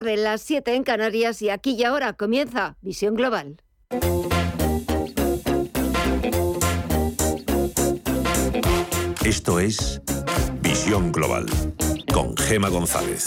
de las 7 en Canarias y aquí y ahora comienza Visión Global. Esto es Visión Global con Gema González.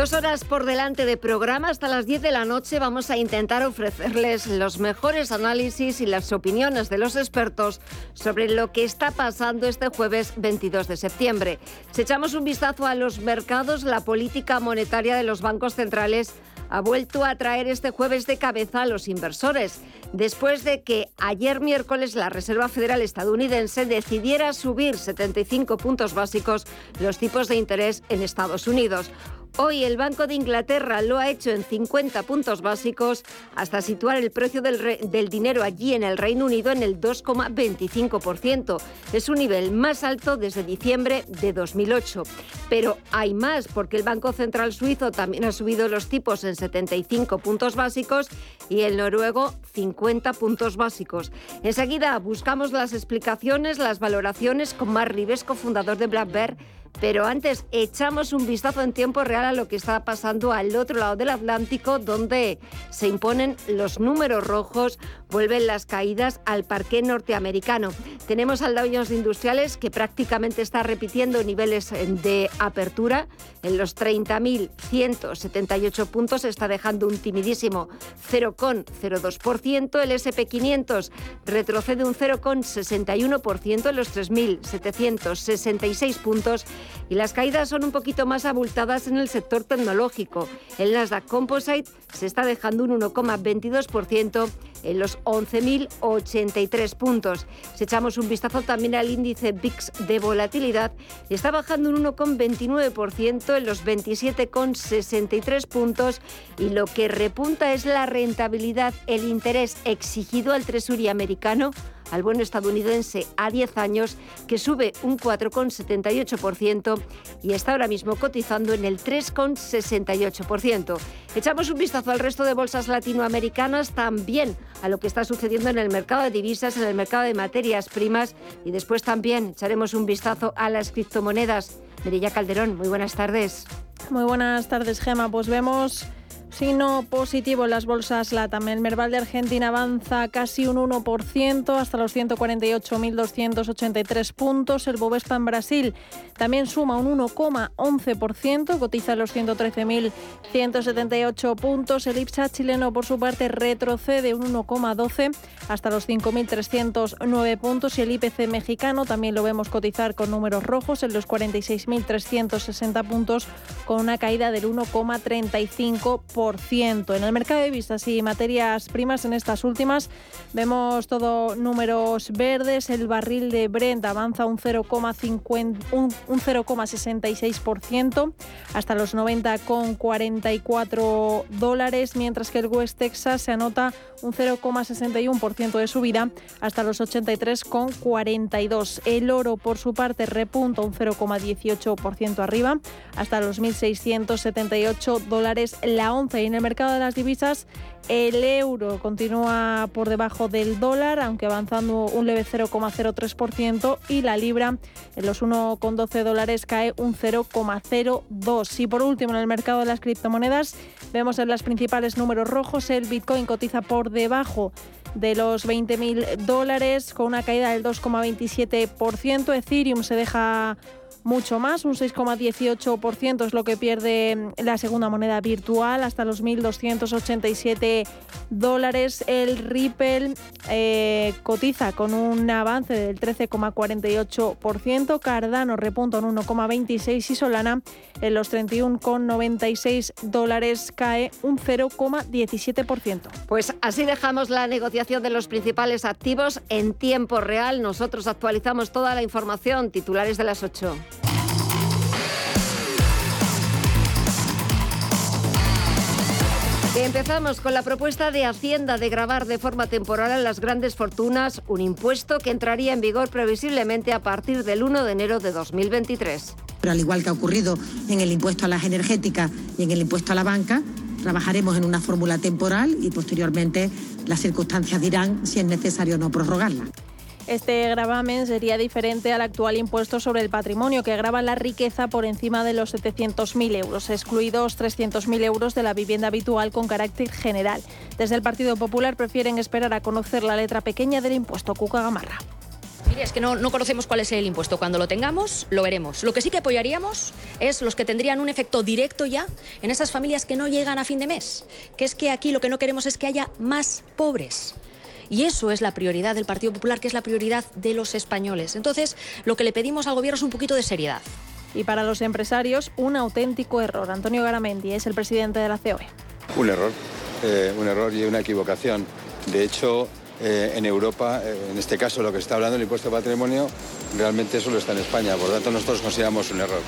Dos horas por delante de programa hasta las 10 de la noche vamos a intentar ofrecerles los mejores análisis y las opiniones de los expertos sobre lo que está pasando este jueves 22 de septiembre. Si echamos un vistazo a los mercados, la política monetaria de los bancos centrales ha vuelto a traer este jueves de cabeza a los inversores, después de que ayer miércoles la Reserva Federal estadounidense decidiera subir 75 puntos básicos los tipos de interés en Estados Unidos. Hoy el Banco de Inglaterra lo ha hecho en 50 puntos básicos hasta situar el precio del, dinero allí en el Reino Unido en el 2,25%. Es un nivel más alto desde diciembre de 2008. Pero hay más porque el Banco Central Suizo también ha subido los tipos en 75 puntos básicos y el noruego 50 puntos básicos. Enseguida buscamos las explicaciones, las valoraciones con Mar Rivesco, fundador de Black Bear pero antes echamos un vistazo en tiempo real a lo que está pasando al otro lado del Atlántico, donde se imponen los números rojos, vuelven las caídas al parque norteamericano. Tenemos al Dow Jones Industriales que prácticamente está repitiendo niveles de apertura en los 30.178 puntos, está dejando un timidísimo 0,02%. El SP500 retrocede un 0,61% en los 3.766 puntos y las caídas son un poquito más abultadas en el sector tecnológico. El Nasdaq Composite se está dejando un 1,22% en los 11.083 puntos. Si echamos un vistazo también al índice VIX de volatilidad, está bajando un 1,29% en los 27,63 puntos y lo que repunta es la rentabilidad, el interés exigido al Tresury americano al bono estadounidense a 10 años, que sube un 4,78% y está ahora mismo cotizando en el 3,68%. Echamos un vistazo al resto de bolsas latinoamericanas, también a lo que está sucediendo en el mercado de divisas, en el mercado de materias primas y después también echaremos un vistazo a las criptomonedas. Merilla Calderón, muy buenas tardes. Muy buenas tardes, Gema. Pues vemos Sino positivo en las bolsas LATAM. El Merval de Argentina avanza casi un 1% hasta los 148.283 puntos. El Bovespa en Brasil también suma un 1,11%, cotiza los 113.178 puntos. El IPSA chileno, por su parte, retrocede un 1,12 hasta los 5.309 puntos. Y el IPC mexicano también lo vemos cotizar con números rojos en los 46.360 puntos, con una caída del 1,35%. En el mercado de vistas y materias primas, en estas últimas, vemos todo números verdes. El barril de Brent avanza un 0,66% hasta los 90,44 dólares, mientras que el West Texas se anota un 0,61% de subida hasta los 83,42. El oro, por su parte, repunta un 0,18% arriba hasta los 1.678 dólares la onza y en el mercado de las divisas, el euro continúa por debajo del dólar, aunque avanzando un leve 0,03%, y la libra en los 1,12 dólares cae un 0,02. Y por último, en el mercado de las criptomonedas, vemos en las principales números rojos, el Bitcoin cotiza por debajo de los 20.000 dólares con una caída del 2,27%. Ethereum se deja mucho más, un 6,18% es lo que pierde la segunda moneda virtual, hasta los 1.287 dólares. El Ripple eh, cotiza con un avance del 13,48%, Cardano repunta en 1,26% y Solana en los 31,96 dólares cae un 0,17%. Pues así dejamos la negociación de los principales activos en tiempo real. Nosotros actualizamos toda la información, titulares de las 8. Empezamos con la propuesta de Hacienda de grabar de forma temporal a las grandes fortunas, un impuesto que entraría en vigor previsiblemente a partir del 1 de enero de 2023. Pero al igual que ha ocurrido en el impuesto a las energéticas y en el impuesto a la banca, trabajaremos en una fórmula temporal y posteriormente las circunstancias dirán si es necesario o no prorrogarla. Este gravamen sería diferente al actual impuesto sobre el patrimonio, que grava la riqueza por encima de los 700.000 euros, excluidos 300.000 euros de la vivienda habitual con carácter general. Desde el Partido Popular prefieren esperar a conocer la letra pequeña del impuesto Cuca Gamarra. Mire, es que no, no, conocemos cuál es el impuesto. Cuando lo tengamos, lo veremos. Lo que sí que apoyaríamos es los que tendrían un efecto directo ya en esas familias que no llegan a fin de mes. Que es que aquí lo que no queremos es que haya más pobres. Y eso es la prioridad del Partido Popular, que es la prioridad de los españoles. Entonces, lo que le pedimos al Gobierno es un poquito de seriedad. Y para los empresarios, un auténtico error. Antonio Garamendi es el presidente de la COE. Un error, eh, un error y una equivocación. De hecho, eh, en Europa, eh, en este caso lo que está hablando el impuesto de patrimonio, realmente solo está en España. Por lo tanto, nosotros consideramos un error.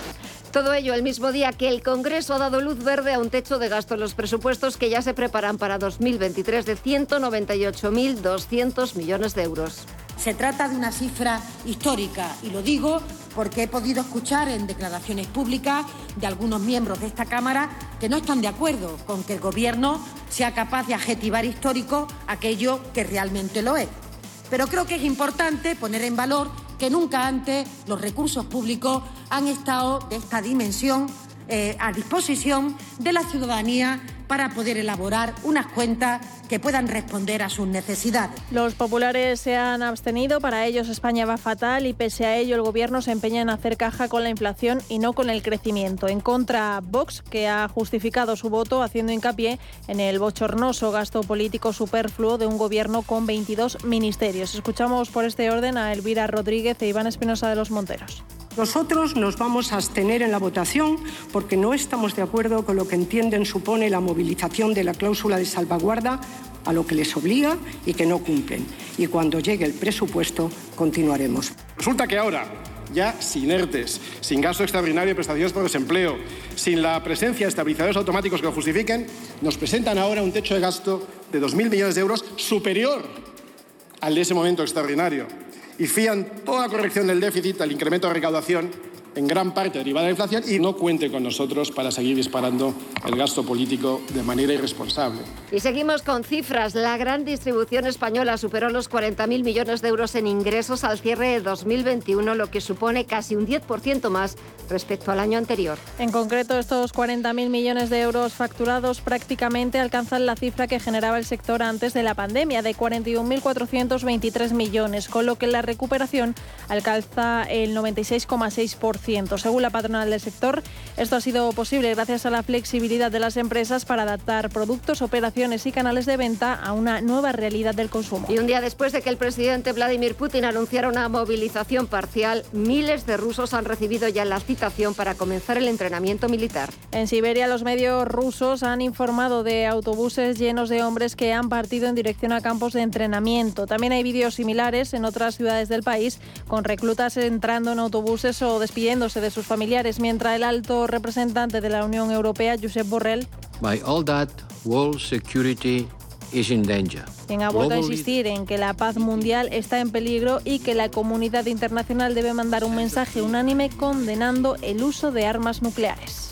Todo ello el mismo día que el Congreso ha dado luz verde a un techo de gasto en los presupuestos que ya se preparan para 2023 de 198.200 millones de euros. Se trata de una cifra histórica y lo digo porque he podido escuchar en declaraciones públicas de algunos miembros de esta Cámara que no están de acuerdo con que el Gobierno sea capaz de adjetivar histórico aquello que realmente lo es. Pero creo que es importante poner en valor que nunca antes los recursos públicos han estado de esta dimensión eh, a disposición de la ciudadanía para poder elaborar unas cuentas que puedan responder a sus necesidades. Los populares se han abstenido, para ellos España va fatal y pese a ello el gobierno se empeña en hacer caja con la inflación y no con el crecimiento. En contra Vox, que ha justificado su voto haciendo hincapié en el bochornoso gasto político superfluo de un gobierno con 22 ministerios. Escuchamos por este orden a Elvira Rodríguez e Iván Espinosa de los Monteros. Nosotros nos vamos a abstener en la votación porque no estamos de acuerdo con lo que entienden supone la movilización de la cláusula de salvaguarda a lo que les obliga y que no cumplen. Y cuando llegue el presupuesto continuaremos. Resulta que ahora, ya sin ERTES, sin gasto extraordinario de prestaciones por desempleo, sin la presencia de estabilizadores automáticos que lo justifiquen, nos presentan ahora un techo de gasto de 2.000 millones de euros superior al de ese momento extraordinario y fían toda corrección del déficit al incremento de recaudación en gran parte derivada de la inflación y no cuente con nosotros para seguir disparando el gasto político de manera irresponsable. Y seguimos con cifras. La gran distribución española superó los 40.000 millones de euros en ingresos al cierre de 2021, lo que supone casi un 10% más respecto al año anterior. En concreto, estos 40.000 millones de euros facturados prácticamente alcanzan la cifra que generaba el sector antes de la pandemia, de 41.423 millones, con lo que la recuperación alcanza el 96,6%. Según la patronal del sector, esto ha sido posible gracias a la flexibilidad de las empresas para adaptar productos, operaciones y canales de venta a una nueva realidad del consumo. Y un día después de que el presidente Vladimir Putin anunciara una movilización parcial, miles de rusos han recibido ya la citación para comenzar el entrenamiento militar. En Siberia, los medios rusos han informado de autobuses llenos de hombres que han partido en dirección a campos de entrenamiento. También hay vídeos similares en otras ciudades del país, con reclutas entrando en autobuses o despidiendo de sus familiares, mientras el alto representante de la Unión Europea, Josep Borrell, By all that, world security is in danger. ha vuelto a insistir en que la paz mundial está en peligro y que la comunidad internacional debe mandar un mensaje unánime condenando el uso de armas nucleares.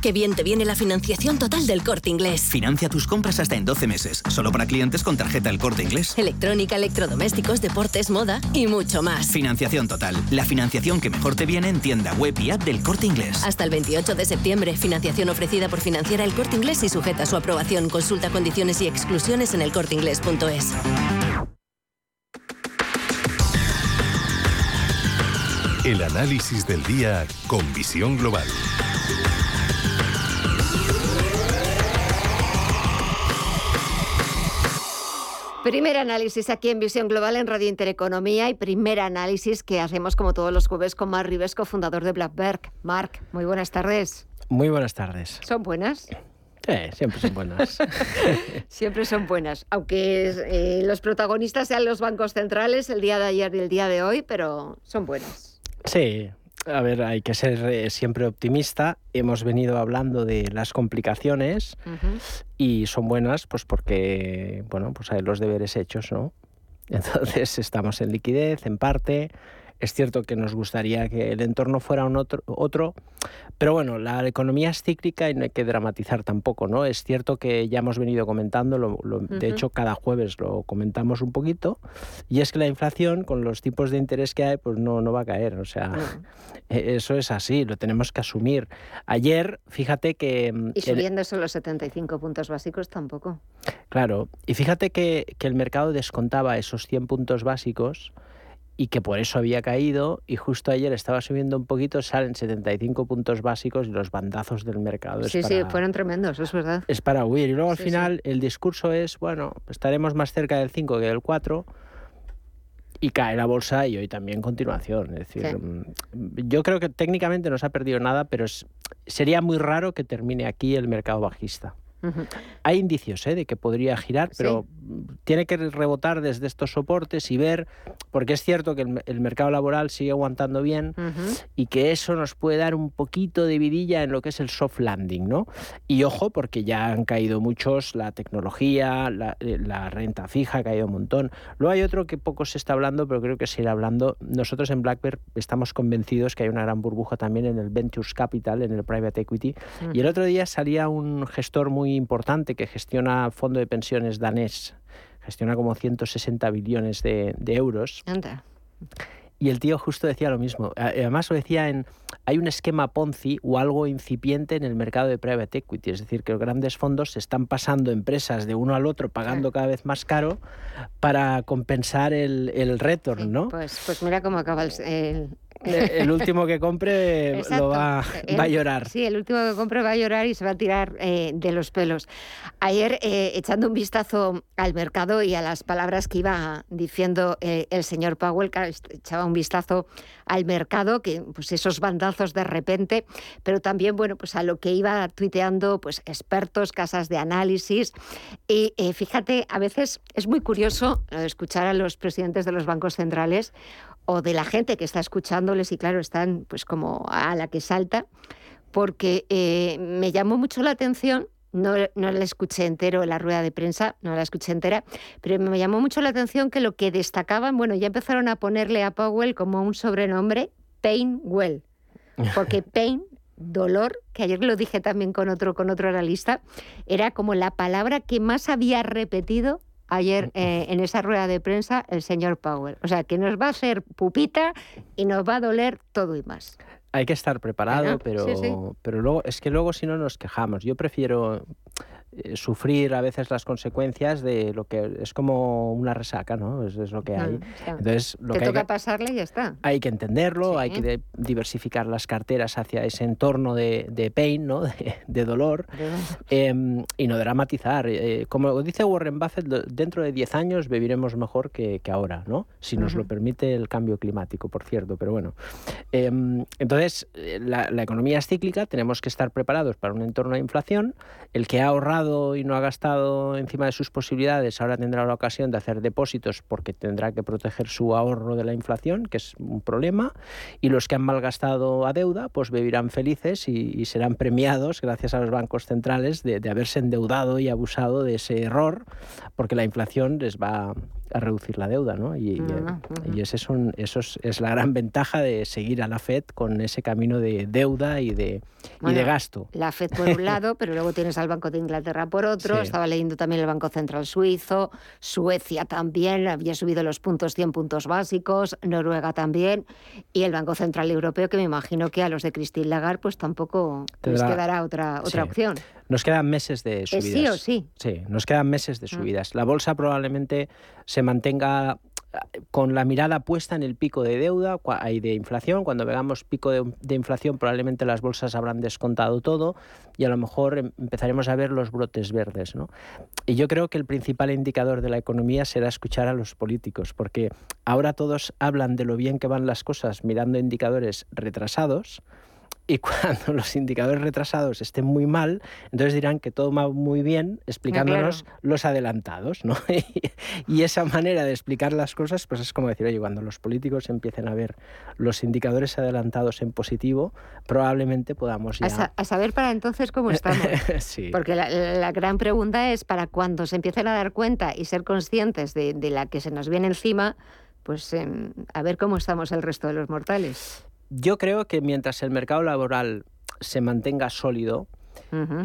Qué bien te viene la financiación total del corte inglés. Financia tus compras hasta en 12 meses, solo para clientes con tarjeta El Corte Inglés. Electrónica, electrodomésticos, deportes, moda y mucho más. Financiación total, la financiación que mejor te viene en tienda web y app del Corte Inglés. Hasta el 28 de septiembre, financiación ofrecida por Financiera El Corte Inglés y sujeta a su aprobación. Consulta condiciones y exclusiones en elcorteinglés.es. El análisis del día con visión global. Primer análisis aquí en Visión Global en Radio Intereconomía y primer análisis que hacemos como todos los jueves con Marc Ribesco, fundador de Blackberg. Marc, muy buenas tardes. Muy buenas tardes. ¿Son buenas? Sí, siempre son buenas. siempre son buenas, aunque eh, los protagonistas sean los bancos centrales el día de ayer y el día de hoy, pero son buenas. Sí, a ver, hay que ser eh, siempre optimista. Hemos venido hablando de las complicaciones y son buenas, pues porque, bueno, pues hay los deberes hechos, ¿no? Entonces estamos en liquidez, en parte. Es cierto que nos gustaría que el entorno fuera un otro, otro, pero bueno, la economía es cíclica y no hay que dramatizar tampoco, ¿no? Es cierto que ya hemos venido comentando, lo, de hecho cada jueves lo comentamos un poquito, y es que la inflación con los tipos de interés que hay, pues no, no va a caer, o sea, e, eso es así, lo tenemos que asumir. Ayer, fíjate que... Mm, y subiendo solo los 75 puntos básicos tampoco. Claro, y fíjate que, que el mercado descontaba esos 100 puntos básicos y que por eso había caído y justo ayer estaba subiendo un poquito, salen 75 puntos básicos y los bandazos del mercado. Sí, sí, fueron tremendos, es verdad. Es para huir. Y luego al final el discurso es, bueno, estaremos más cerca del 5 que del 4 y cae la bolsa y hoy también continuación. Es decir, mm, yo creo que técnicamente no se ha perdido nada, pero sería muy raro que termine aquí el mercado bajista. Hay indicios ¿eh? de que podría girar, pero tiene que rebotar desde estos soportes y ver, porque es cierto que el, mercado laboral sigue aguantando bien y que eso nos puede dar un poquito de vidilla en lo que es el soft landing, ¿no? Y ojo, porque ya han caído muchos, la tecnología, la, eh, renta fija ha caído un montón. Luego hay otro que poco se está hablando, pero creo que se irá hablando. Nosotros en Blackbird estamos convencidos que hay una gran burbuja también en el Ventures Capital, en el Private Equity. Y el otro día salía un gestor muy importante que gestiona fondo de pensiones danés, gestiona como 160 billones de, euros. Y el tío justo decía lo mismo. Además lo decía en, hay un esquema Ponzi o algo incipiente en el mercado de private equity, es decir, que los grandes fondos se están pasando empresas de uno al otro pagando cada vez más caro para compensar el, el retorno, ¿no? Pues, pues mira cómo acaba el, el último que compre lo va, va, a llorar. Sí, el último que compre va a llorar y se va a tirar eh, de los pelos. Ayer, eh, echando un vistazo al mercado y a las palabras que iba diciendo eh, el señor Powell, echaba un vistazo al mercado, que pues esos bandazos de repente, pero también, bueno, pues a lo que iba tuiteando pues expertos, casas de análisis. Y fíjate, a veces es muy curioso escuchar a los presidentes de los bancos centrales o de la gente que está escuchándoles y claro, están pues como a la que salta, porque eh, me llamó mucho la atención, no, no la escuché entero en la rueda de prensa, no la escuché entera, pero me llamó mucho la atención que lo que destacaban, bueno, ya empezaron a ponerle a Powell como un sobrenombre, Pain Well, porque Pain dolor, que ayer lo dije también con otro, con otro analista, era como la palabra que más había repetido ayer eh, en esa rueda de prensa el señor Powell. O sea, que nos va a hacer pupita y nos va a doler todo y más. Hay que estar preparado, pero, pero luego es que luego si no nos quejamos. Yo prefiero eh, sufrir a veces las consecuencias de lo que es como una resaca, ¿no? Es, lo que hay. Entonces, lo Te que toca hay pasarle y ya está. Hay que entenderlo, hay que diversificar las carteras hacia ese entorno de, de pain, ¿no? De, dolor, em, y no dramatizar. Eh, como dice Warren Buffett, dentro de 10 años viviremos mejor que, que ahora, ¿no? Si nos lo permite el cambio climático, por cierto, pero bueno. Em, entonces, eh, la, la economía es cíclica, tenemos que estar preparados para un entorno de inflación. El que ha ahorrado y no ha gastado encima de sus posibilidades, ahora tendrá la ocasión de hacer depósitos porque tendrá que proteger su ahorro de la inflación, que es un problema, y los que han malgastado a deuda, pues vivirán felices y, serán premiados gracias a los bancos centrales de, haberse endeudado y abusado de ese error, porque la inflación les va a reducir la deuda, ¿no? Y, y ese es un, eso es, la gran ventaja de seguir a la Fed con ese camino de deuda y de, y de gasto. La Fed por un lado, pero luego tienes al Banco de Inglaterra por otro. Estaba leyendo también el Banco Central Suizo, Suecia también había subido los puntos 100 puntos básicos, Noruega también, y el Banco Central Europeo, que me imagino que a los de Christine Lagarde pues tampoco les quedará otra, otra opción. Nos quedan meses de subidas. sí o sí. Sí, nos quedan meses de mm. subidas. La bolsa probablemente se mantenga con la mirada puesta en el pico de deuda y de inflación. Cuando veamos pico de, inflación, probablemente las bolsas habrán descontado todo y a lo mejor em, empezaremos a ver los brotes verdes. ¿no? Y yo creo que el principal indicador de la economía será escuchar a los políticos, porque ahora todos hablan de lo bien que van las cosas mirando indicadores retrasados y cuando los indicadores retrasados estén muy mal, entonces dirán que todo va muy bien explicándonos los adelantados, ¿no? y esa manera de explicar las cosas, pues es como decir, oye, cuando los políticos empiecen a ver los indicadores adelantados en positivo, probablemente podamos ya... A, saber para entonces cómo estamos. sí. Porque la, gran pregunta es, para cuando se empiecen a dar cuenta y ser conscientes de, la que se nos viene encima, pues em, a ver cómo estamos el resto de los mortales. Yo creo que mientras el mercado laboral se mantenga sólido,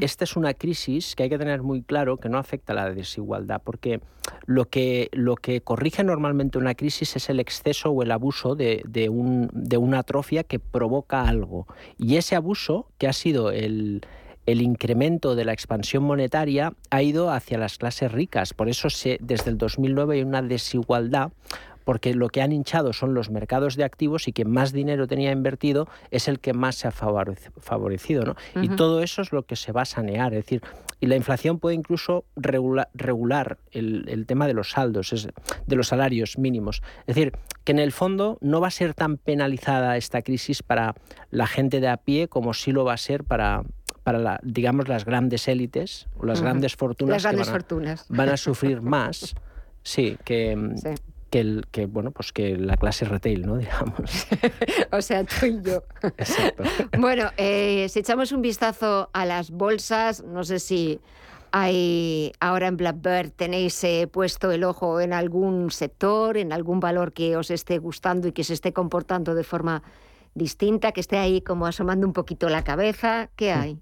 esta es una crisis que hay que tener muy claro que no afecta a la desigualdad, porque lo que, lo que corrige normalmente una crisis es el exceso o el abuso de, de, un, de una atrofia que provoca algo. Y ese abuso, que ha sido el, el incremento de la expansión monetaria ha ido hacia las clases ricas. Por eso se, desde el 2009 hay una desigualdad porque lo que han hinchado son los mercados de activos y quien más dinero tenía invertido es el que más se ha favorecido. ¿no? Y todo eso es lo que se va a sanear. Es decir, y la inflación puede incluso regular, el, tema de los saldos, de los salarios mínimos. Es decir, que en el fondo no va a ser tan penalizada esta crisis para la gente de a pie como sí lo va a ser para, para la, digamos las grandes élites o las grandes fortunas las grandes van, a, fortunas. van a sufrir más sí que que, el, que, bueno, pues que la clase retail, ¿no? Digamos. o sea, tú y yo. Exacto. bueno, eh, si echamos un vistazo a las bolsas, no sé si hay ahora en Blackbird tenéis eh, puesto el ojo en algún sector, en algún valor que os esté gustando y que se esté comportando de forma distinta, que esté ahí como asomando un poquito la cabeza. ¿Qué mm. hay?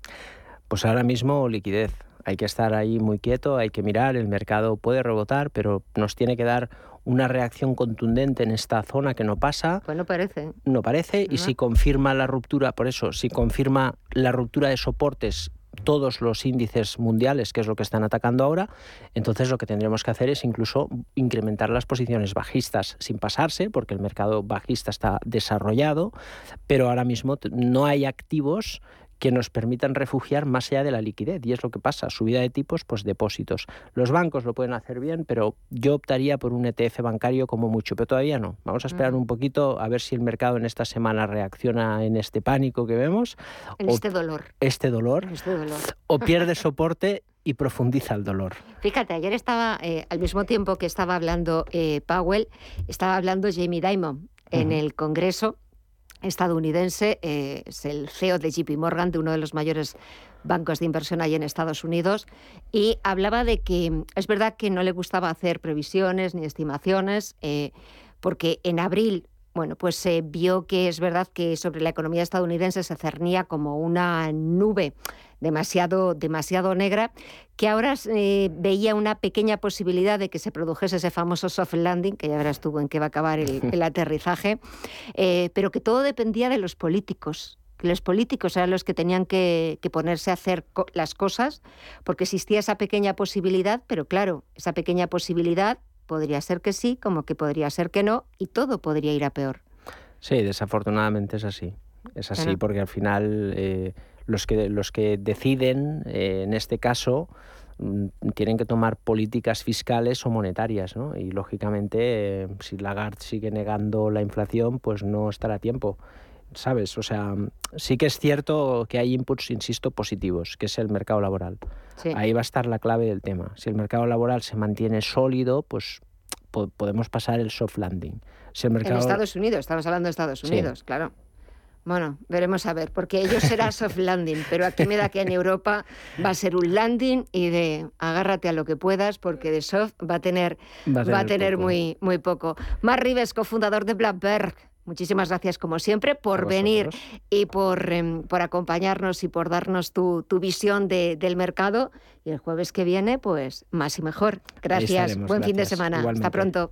Pues ahora mismo liquidez. Hay que estar ahí muy quieto, hay que mirar, el mercado puede rebotar, pero nos tiene que dar una reacción contundente en esta zona que no pasa. Pues no parece. No parece, y si confirma la ruptura, por eso, si confirma la ruptura de soportes todos los índices mundiales, que es lo que están atacando ahora, entonces lo que tendremos que hacer es incluso incrementar las posiciones bajistas sin pasarse, porque el mercado bajista está desarrollado, pero ahora mismo no hay activos que nos permitan refugiar más allá de la liquidez. Y es lo que pasa, subida de tipos, pues depósitos. Los bancos lo pueden hacer bien, pero yo optaría por un ETF bancario como mucho, pero todavía no. Vamos a esperar un poquito a ver si el mercado en esta semana reacciona en este pánico que vemos. En este dolor. Este dolor. Este dolor. O pierde soporte y profundiza el dolor. Fíjate, ayer estaba, eh, al mismo tiempo que estaba hablando eh, Powell, estaba hablando Jamie Dimon en el Congreso estadounidense, eh, es el CEO de JP Morgan, de uno de los mayores bancos de inversión ahí en Estados Unidos, y hablaba de que es verdad que no le gustaba hacer previsiones ni estimaciones, eh, porque en abril bueno, pues se vio que es verdad que sobre la economía estadounidense se cernía como una nube demasiado, demasiado negra, que ahora eh, veía una pequeña posibilidad de que se produjese ese famoso soft landing, que ya verás tú en qué va a acabar el, aterrizaje, eh, pero que todo dependía de los políticos que los políticos eran los que tenían que, que, ponerse a hacer las cosas, porque existía esa pequeña posibilidad, pero claro, esa pequeña posibilidad podría ser que sí, como que podría ser que no, y todo podría ir a peor. Sí, desafortunadamente es así. Es así porque al final eh, los, que, los que deciden, eh, en este caso, mm, tienen que tomar políticas fiscales o monetarias, ¿no? Y lógicamente, eh, si Lagarde sigue negando la inflación, pues no estará a tiempo. ¿Sabes? O sea, sí que es cierto que hay inputs, insisto, positivos, que es el mercado laboral. Ahí va a estar la clave del tema. Si el mercado laboral se mantiene sólido, pues podemos pasar el soft landing. Si el mercado... En Estados Unidos, estamos hablando de Estados Unidos, claro. Bueno, veremos a ver, porque ellos será soft landing, pero aquí me da que en Europa va a ser un landing y de agárrate a lo que puedas, porque de soft va a tener, va a tener, muy, muy poco. Mar Rives, cofundador de Blackberg. Muchísimas gracias, como siempre, por venir y por, em, por, acompañarnos y por darnos tu, tu visión de, del mercado. Y el jueves que viene, pues más y mejor. Gracias. Buen fin de semana. Hasta pronto.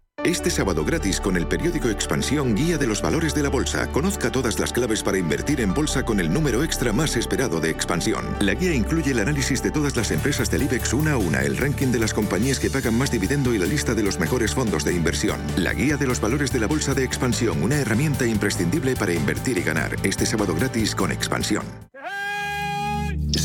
Este sábado gratis con el periódico Expansión Guía de los Valores de la Bolsa. Conozca todas las claves para invertir en bolsa con el número extra más esperado de Expansión. La guía incluye el análisis de todas las empresas del IBEX una a una, el ranking de las compañías que pagan más dividendo y la lista de los mejores fondos de inversión. La guía de los valores de la Bolsa de Expansión, una herramienta imprescindible para invertir y ganar. Este sábado gratis con Expansión.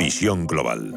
Visión global.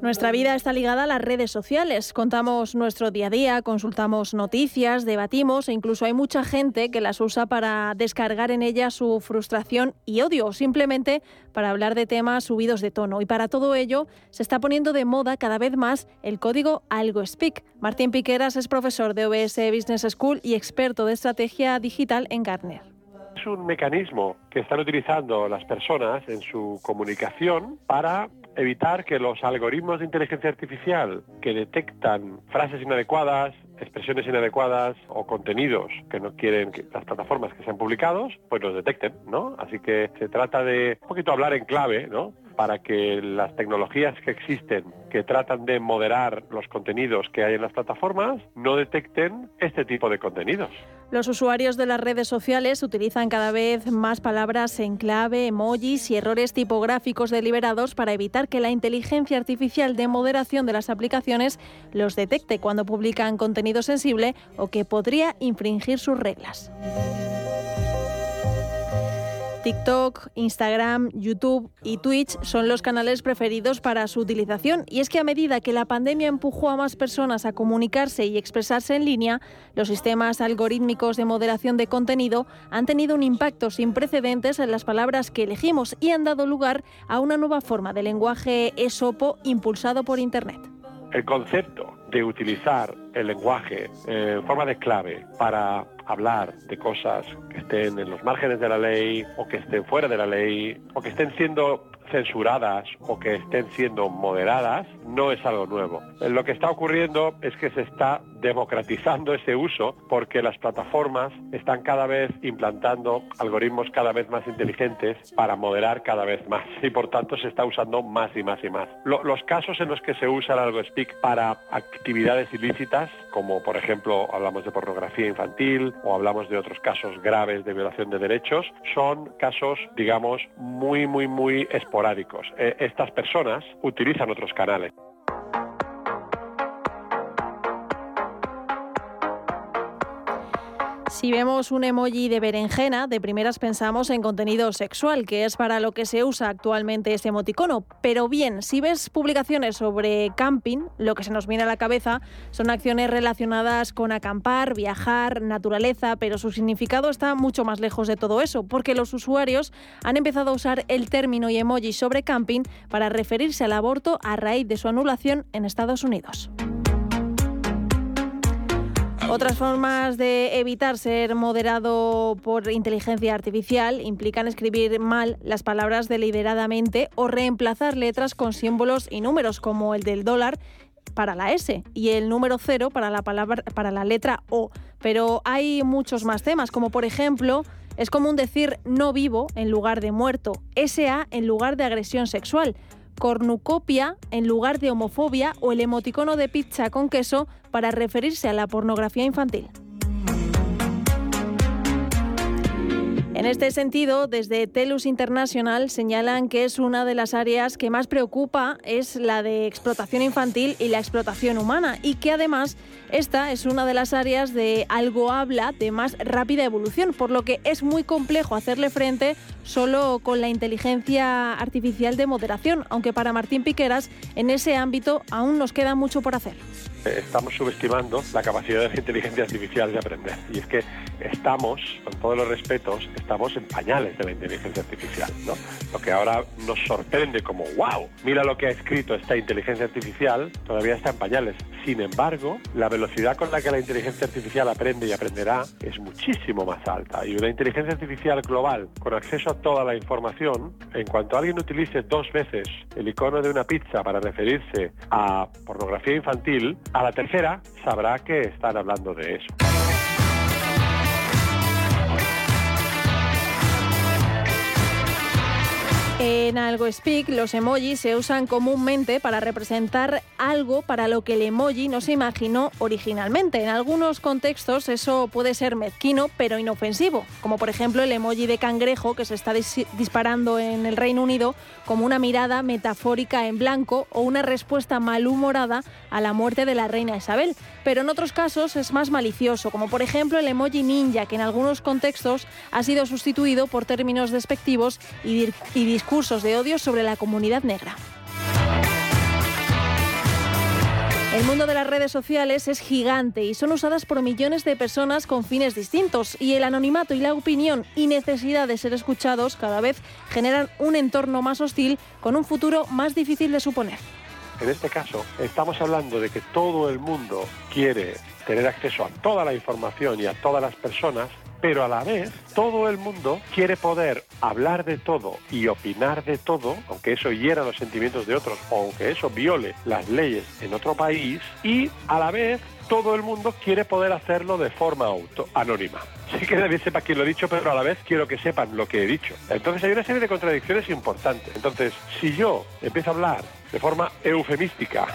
Nuestra vida está ligada a las redes sociales. Contamos nuestro día a día, consultamos noticias, debatimos e incluso hay mucha gente que las usa para descargar en ellas su frustración y odio, o simplemente para hablar de temas subidos de tono. Y para todo ello se está poniendo de moda cada vez más el código Algo Speak. Martín Piqueras es profesor de OBS Business School y experto de estrategia digital en Gartner es un mecanismo que están utilizando las personas en su comunicación para evitar que los algoritmos de inteligencia artificial que detectan frases inadecuadas, expresiones inadecuadas o contenidos que no quieren que las plataformas que sean publicados, pues los detecten, ¿no? Así que se trata de un poquito hablar en clave, ¿no? Para que las tecnologías que existen que tratan de moderar los contenidos que hay en las plataformas no detecten este tipo de contenidos. Los usuarios de las redes sociales utilizan cada vez más palabras en clave, emojis y errores tipográficos deliberados para evitar que la inteligencia artificial de moderación de las aplicaciones los detecte cuando publican contenido sensible o que podría infringir sus reglas. TikTok, Instagram, YouTube y Twitch son los canales preferidos para su utilización y es que a medida que la pandemia empujó a más personas a comunicarse y expresarse en línea, los sistemas algorítmicos de moderación de contenido han tenido un impacto sin precedentes en las palabras que elegimos y han dado lugar a una nueva forma de lenguaje esopo impulsado por Internet. El concepto de utilizar el lenguaje en forma de clave para hablar de cosas que estén en los márgenes de la ley o que estén fuera de la ley o que estén siendo censuradas o que estén siendo moderadas no es algo nuevo. Lo que está ocurriendo es que se está democratizando ese uso porque las plataformas están cada vez implantando algoritmos cada vez más inteligentes para moderar cada vez más y por tanto se está usando más y más y más. los casos en los que se usa el algo speak para actividades ilícitas, como por ejemplo hablamos de pornografía infantil o hablamos de otros casos graves de violación de derechos, son casos, digamos, muy, muy, muy esporádicos. Eh, estas personas utilizan otros canales. Si vemos un emoji de berenjena, de primeras pensamos en contenido sexual, que es para lo que se usa actualmente ese emoticono. Pero bien, si ves publicaciones sobre camping, lo que se nos viene a la cabeza son acciones relacionadas con acampar, viajar, naturaleza, pero su significado está mucho más lejos de todo eso, porque los usuarios han empezado a usar el término y emoji sobre camping para referirse al aborto a raíz de su anulación en Estados Unidos. Otras formas de evitar ser moderado por inteligencia artificial implican escribir mal las palabras deliberadamente o reemplazar letras con símbolos y números como el del dólar para la S y el número cero para la para la letra O. Pero hay muchos más temas, como por ejemplo, es común decir no vivo en lugar de muerto, SA en lugar de agresión sexual cornucopia en lugar de homofobia o el emoticono de pizza con queso para referirse a la pornografía infantil. En este sentido, desde Telus International señalan que es una de las áreas que más preocupa es la de explotación infantil y la explotación humana y que además esta es una de las áreas de algo habla de más rápida evolución, por lo que es muy complejo hacerle frente solo con la inteligencia artificial de moderación, aunque para Martín Piqueras en ese ámbito aún nos queda mucho por hacer. Estamos subestimando la capacidad de la inteligencia artificial de aprender y es que estamos, con todos los respetos, estamos en pañales de la inteligencia artificial. ¿no? Lo que ahora nos sorprende como, wow, mira lo que ha escrito esta inteligencia artificial, todavía está en pañales. Sin embargo, la velocidad con la que la inteligencia artificial aprende y aprenderá es muchísimo más alta. Y una inteligencia artificial global con acceso a toda la información, en cuanto alguien utilice dos veces el icono de una pizza para referirse a pornografía infantil, a la tercera sabrá que están hablando de eso. En Algo Speak, los emojis se usan comúnmente para representar algo para lo que el emoji no se imaginó originalmente. En algunos contextos eso puede ser mezquino, pero inofensivo, como por ejemplo el emoji de cangrejo que se está disparando en el Reino Unido como una mirada metafórica en blanco o una respuesta malhumorada a la muerte de la reina Isabel. Pero en otros casos es más malicioso, como por ejemplo el emoji ninja, que en algunos contextos ha sido sustituido por términos despectivos y, y discursos cursos de odio sobre la comunidad negra. El mundo de las redes sociales es gigante y son usadas por millones de personas con fines distintos y el anonimato y la opinión y necesidad de ser escuchados cada vez generan un entorno más hostil con un futuro más difícil de suponer. En este caso, estamos hablando de que todo el mundo quiere tener acceso a toda la información y a todas las personas pero a la vez todo el mundo quiere poder hablar de todo y opinar de todo, aunque eso hiera los sentimientos de otros o aunque eso viole las leyes en otro país, y a la vez todo el mundo quiere poder hacerlo de forma auto anónima. Sí que nadie sepa quién lo he dicho, pero a la vez quiero que sepan lo que he dicho. Entonces hay una serie de contradicciones importantes. Entonces, si yo empiezo a hablar de forma eufemística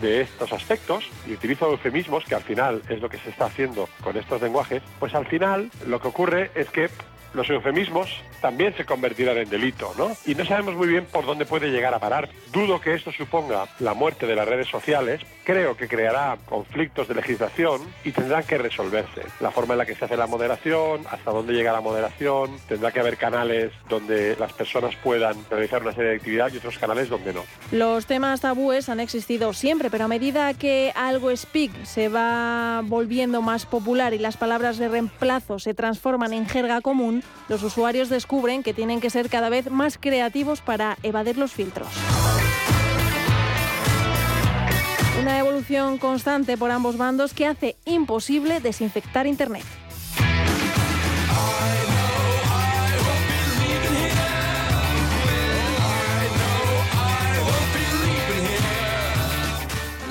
de estos aspectos y utilizo eufemismos, que al final es lo que se está haciendo con estos lenguajes, pues al final lo que ocurre es que los eufemismos también se convertirán en delito, ¿no? Y no sabemos muy bien por dónde puede llegar a parar. Dudo que esto suponga la muerte de las redes sociales. Creo que creará conflictos de legislación y tendrán que resolverse. La forma en la que se hace la moderación, hasta dónde llega la moderación, tendrá que haber canales donde las personas puedan realizar una serie de actividades y otros canales donde no. Los temas tabúes han existido siempre, pero a medida que algo speak se va volviendo más popular y las palabras de reemplazo se transforman en jerga común, los usuarios descubren que tienen que ser cada vez más creativos para evadir los filtros. Una evolución constante por ambos bandos que hace imposible desinfectar Internet.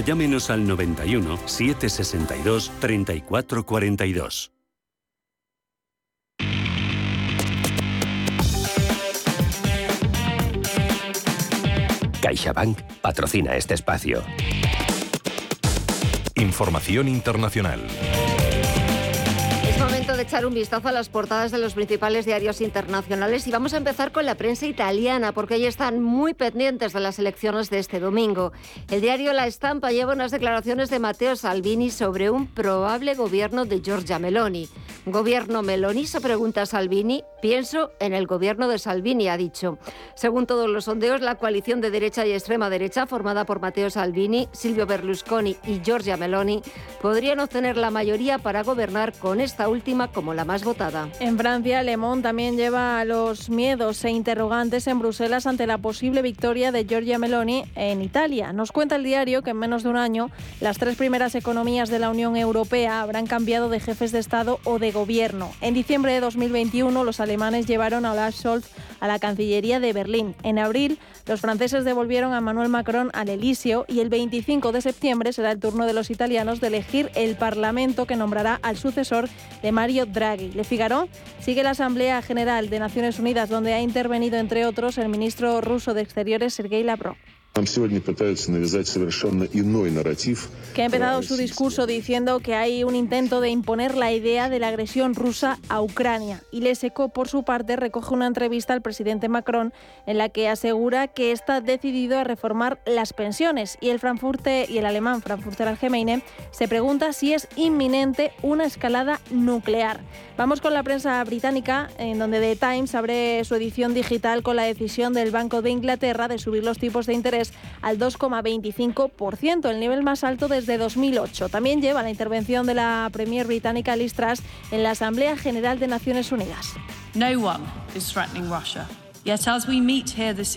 llámenos al 91 762 3442. CaixaBank patrocina este espacio. Información internacional echar un vistazo a las portadas de los principales diarios internacionales y vamos a empezar con la prensa italiana porque ahí están muy pendientes de las elecciones de este domingo. El diario La Estampa lleva unas declaraciones de Matteo Salvini sobre un probable gobierno de Giorgia Meloni. ¿Gobierno Meloni? se pregunta Salvini. Pienso en el gobierno de Salvini, ha dicho. Según todos los sondeos, la coalición de derecha y extrema derecha, formada por Matteo Salvini, Silvio Berlusconi y Giorgia Meloni, podrían obtener la mayoría para gobernar con esta última como la más votada. En Francia, Le Monde también lleva los miedos e interrogantes en Bruselas ante la posible victoria de Giorgia Meloni en Italia. Nos cuenta el diario que en menos de un año las tres primeras economías de la Unión Europea habrán cambiado de jefes de Estado o de gobierno. En diciembre de 2021, los alemanes llevaron a Olaf Scholz a la Cancillería de Berlín. En abril, los franceses devolvieron a Manuel Macron al Elíseo y el 25 de septiembre será el turno de los italianos de elegir el Parlamento que nombrará al sucesor de Draghi. Le Figaro sigue la Asamblea General de Naciones Unidas, donde ha intervenido, entre otros, el ministro ruso de Exteriores, Sergei Lavrov. Que ha empezado su discurso diciendo que hay un intento de imponer la idea de la agresión rusa a Ucrania. Y Leseco, por su parte, recoge una entrevista al presidente Macron en la que asegura que está decidido a reformar las pensiones. Y el Frankfurter y el alemán Frankfurter Allgemeine se pregunta si es inminente una escalada nuclear. Vamos con la prensa británica, en donde The Times abre su edición digital con la decisión del Banco de Inglaterra de subir los tipos de interés al 2,25%, el nivel más alto desde 2008. También lleva la intervención de la Premier británica Liz Truss en la Asamblea General de Naciones Unidas. No one is threatening Russia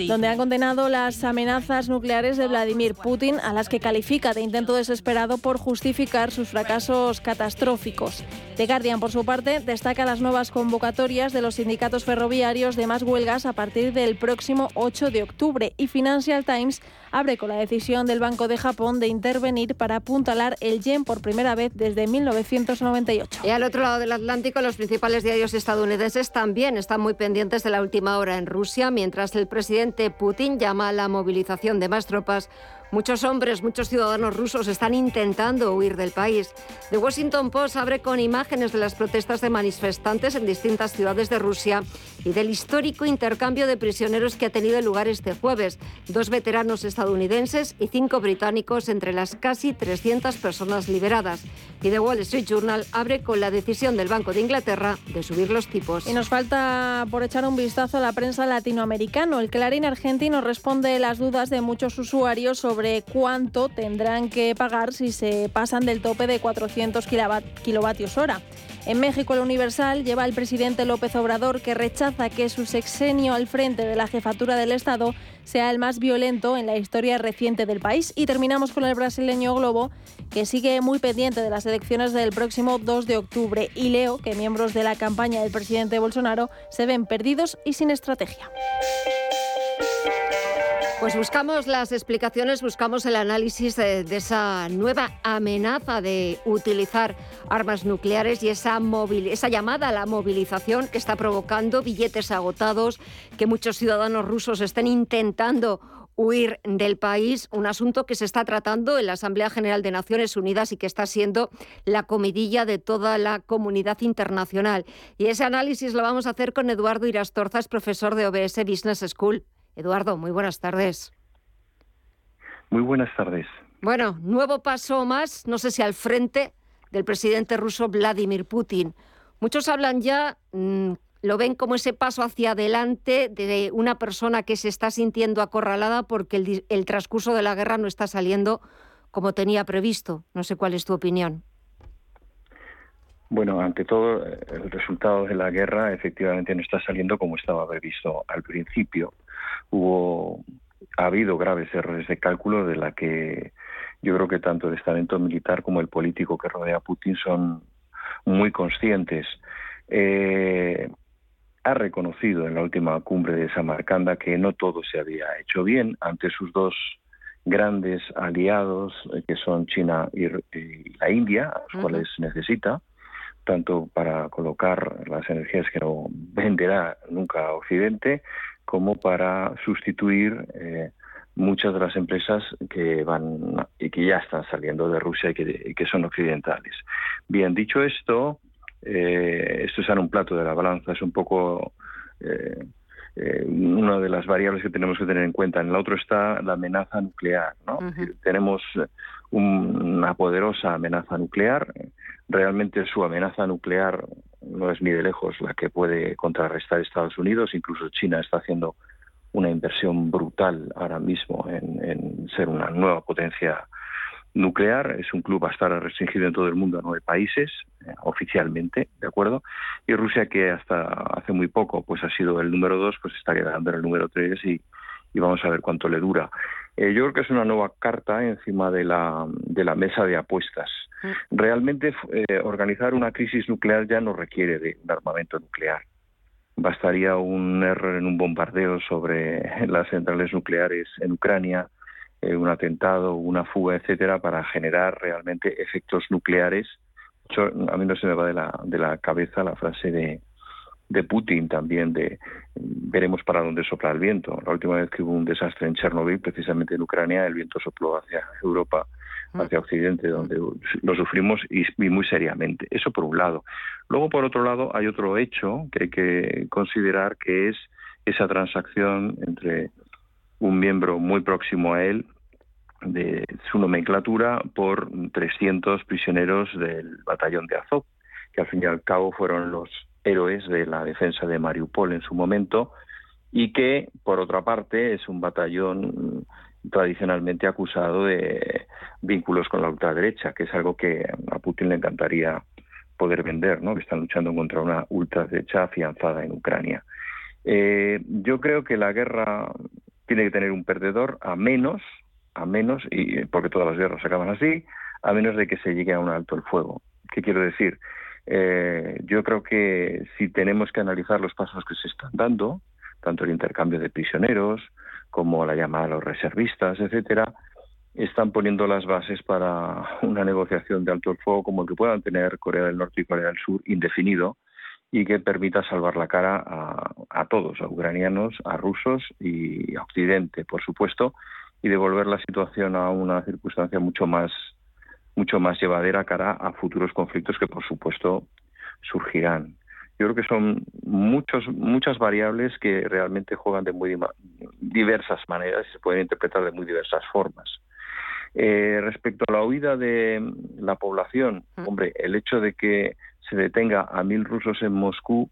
donde han condenado las amenazas nucleares de Vladimir Putin, a las que califica de intento desesperado por justificar sus fracasos catastróficos. The Guardian, por su parte, destaca las nuevas convocatorias de los sindicatos ferroviarios de más huelgas a partir del próximo 8 de octubre y Financial Times abre con la decisión del Banco de Japón de intervenir para apuntalar el yen por primera vez desde 1998. Y al otro lado del Atlántico, los principales diarios estadounidenses también están muy pendientes de la última hora en Rusia, mientras el presidente Putin llama a la movilización de más tropas Muchos hombres, muchos ciudadanos rusos están intentando huir del país. The Washington Post abre con imágenes de las protestas de manifestantes en distintas ciudades de Rusia y del histórico intercambio de prisioneros que ha tenido lugar este jueves. Dos veteranos estadounidenses y cinco británicos entre las casi 300 personas liberadas. Y The Wall Street Journal abre con la decisión del Banco de Inglaterra de subir los tipos. Y nos falta por echar un vistazo a la prensa latinoamericana. El Clarín argentino responde las dudas de muchos usuarios sobre cuánto tendrán que pagar si se pasan del tope de 400 kilovatios hora. En México, el Universal lleva al presidente López Obrador que rechaza que su sexenio al frente de la jefatura del Estado sea el más violento en la historia reciente del país. Y terminamos con el brasileño Globo, que sigue muy pendiente de las elecciones del próximo 2 de octubre. Y leo que miembros de la campaña del presidente Bolsonaro se ven perdidos y sin estrategia. Pues buscamos las explicaciones, buscamos el análisis de, esa nueva amenaza de utilizar armas nucleares y esa, esa llamada a la movilización que está provocando billetes agotados, que muchos ciudadanos rusos estén intentando huir del país, un asunto que se está tratando en la Asamblea General de Naciones Unidas y que está siendo la comidilla de toda la comunidad internacional. Y ese análisis lo vamos a hacer con Eduardo Irastorzas, profesor de OBS Business School. Eduardo, muy buenas tardes. Muy buenas tardes. Bueno, nuevo paso más, no sé si al frente del presidente ruso Vladimir Putin. Muchos hablan ya, mm, lo ven como ese paso hacia adelante de una persona que se está sintiendo acorralada porque el, el transcurso de la guerra no está saliendo como tenía previsto. No sé cuál es tu opinión. Bueno, ante todo, el resultado de la guerra efectivamente no está saliendo como estaba previsto al principio hubo ha habido graves errores de cálculo de la que yo creo que tanto el estamento militar como el político que rodea a Putin son muy conscientes. Eh, ha reconocido en la última cumbre de Samarcanda que no todo se había hecho bien ante sus dos grandes aliados, eh, que son China y, la India, a los cuales necesita, tanto para colocar las energías que no venderá nunca a Occidente, como para sustituir eh, muchas de las empresas que van y que ya están saliendo de Rusia y que, son occidentales. Bien, dicho esto, eh, esto está en un plato de la balanza, es un poco eh, una de las variables que tenemos que tener en cuenta. En el otro está la amenaza nuclear. ¿no? Tenemos una poderosa amenaza nuclear. Realmente su amenaza nuclear no es ni de lejos la que puede contrarrestar Estados Unidos. Incluso China está haciendo una inversión brutal ahora mismo en, ser una nueva potencia nuclear. Es un club a estar restringido en todo el mundo a nueve países, eh, oficialmente, ¿de acuerdo? Y Rusia, que hasta hace muy poco pues ha sido el número dos, pues está quedando en el número tres y, y vamos a ver cuánto le dura. Eh, yo creo que es una nueva carta encima de la, de la mesa de apuestas. Mm. Realmente eh, organizar una crisis nuclear ya no requiere de un armamento nuclear. Bastaría un error en un bombardeo sobre las centrales nucleares en Ucrania, eh, un atentado, una fuga, etcétera, para generar realmente efectos nucleares. a mí no se me va de la, de la cabeza la frase de, de Putin también de veremos para dónde sopla el viento. La última vez que hubo un desastre en Chernobyl, precisamente en Ucrania, el viento sopló hacia Europa, mm. hacia Occidente, donde lo sufrimos y, muy seriamente. Eso por un lado. Luego, por otro lado, hay otro hecho que hay que considerar, que es esa transacción entre un miembro muy próximo a él de su nomenclatura por 300 prisioneros del batallón de Azov, que al fin y al cabo fueron los héroes de la defensa de Mariupol en su momento y que, por otra parte, es un batallón tradicionalmente acusado de vínculos con la ultraderecha, que es algo que a Putin le encantaría poder vender, ¿no? que están luchando contra una ultraderecha afianzada en Ucrania. Eh, yo creo que la guerra tiene que tener un perdedor a menos, a menos, y porque todas las guerras acaban así, a menos de que se llegue a un alto el fuego. ¿Qué quiero decir? Eh, yo creo que si tenemos que analizar los pasos que se están dando, tanto el intercambio de prisioneros como la llamada a los reservistas, etcétera, están poniendo las bases para una negociación de alto el fuego como el que puedan tener Corea del Norte y Corea del Sur indefinido y que permita salvar la cara a, todos, a ucranianos, a rusos y a Occidente, por supuesto, y devolver la situación a una circunstancia mucho más mucho más llevadera cara a futuros conflictos que, por supuesto, surgirán. Yo creo que son muchos, muchas variables que realmente juegan de muy diversas maneras y se pueden interpretar de muy diversas formas. Eh, respecto a la huida de la población, mm. hombre, el hecho de que se detenga a mil rusos en Moscú,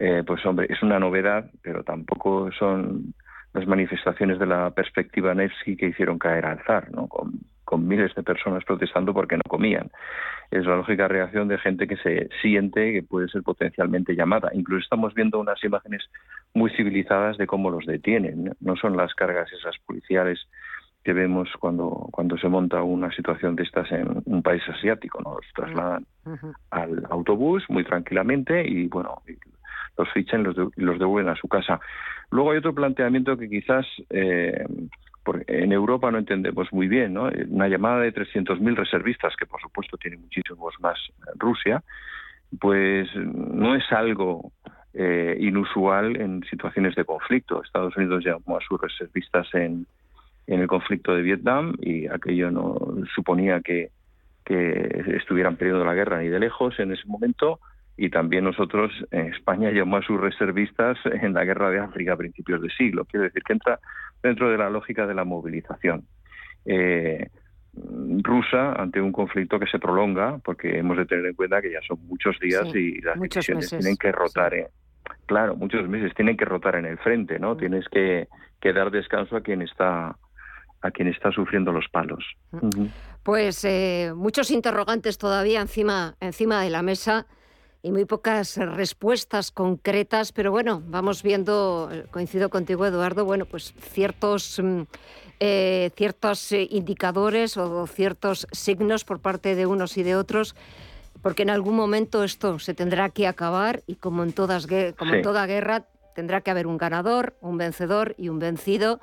eh, pues hombre, es una novedad, pero tampoco son las manifestaciones de la perspectiva Nevsky que hicieron caer al zar, ¿no? Con con miles de personas protestando porque no comían. Es la lógica reacción de gente que se siente que puede ser potencialmente llamada. Incluso estamos viendo unas imágenes muy civilizadas de cómo los detienen. No son las cargas esas policiales que vemos cuando, cuando se monta una situación de estas en un país asiático, ¿no? Los trasladan al autobús muy tranquilamente y, bueno, los fichan y los, devuelven a su casa. Luego hay otro planteamiento que quizás eh, porque en Europa no entendemos muy bien, ¿no? Una llamada de 300.000 reservistas, que por supuesto tiene muchísimos más Rusia, pues no es algo eh, inusual en situaciones de conflicto. Estados Unidos llamó a sus reservistas en, en el conflicto de Vietnam y aquello no suponía que, que estuvieran perdiendo la guerra ni de lejos en ese momento y también nosotros España llamó a sus reservistas en la guerra de África a principios de siglo. Quiero decir que entra dentro de la lógica de la movilización. Eh, rusa ante un conflicto que se prolonga, porque hemos de tener en cuenta que ya son muchos días y las decisiones tienen que rotar. claro, muchos meses tienen que rotar en el frente, ¿no? Mm. Tienes que, dar descanso a quien está a quien está sufriendo los palos. Mm. Pues eh, muchos interrogantes todavía encima encima de la mesa y muy pocas respuestas concretas, pero bueno, vamos viendo, eh, coincido contigo Eduardo, bueno, pues ciertos, mm, eh, ciertos eh, indicadores o ciertos signos por parte de unos y de otros, porque en algún momento esto se tendrá que acabar y como en, todas, como en toda guerra tendrá que haber un ganador, un vencedor y un vencido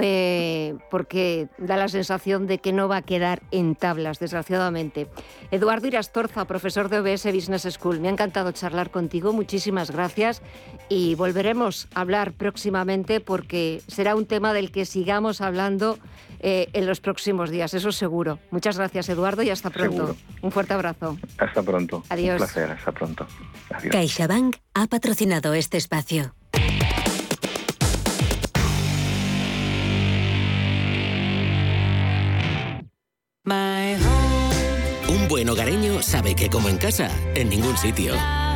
eh, porque da la sensación de que no va a quedar en tablas, desgraciadamente. Eduardo Irastorza, profesor de OBS Business School, me ha encantado charlar contigo, muchísimas gracias y volveremos a hablar próximamente porque será un tema del que sigamos hablando eh, en los próximos días, eso seguro. Muchas gracias, Eduardo, y hasta pronto. Un fuerte abrazo. Hasta pronto. Adiós. Un placer, hasta pronto. Adiós. CaixaBank ha patrocinado este espacio. Buen hogareño sabe que como en casa, en ningún sitio.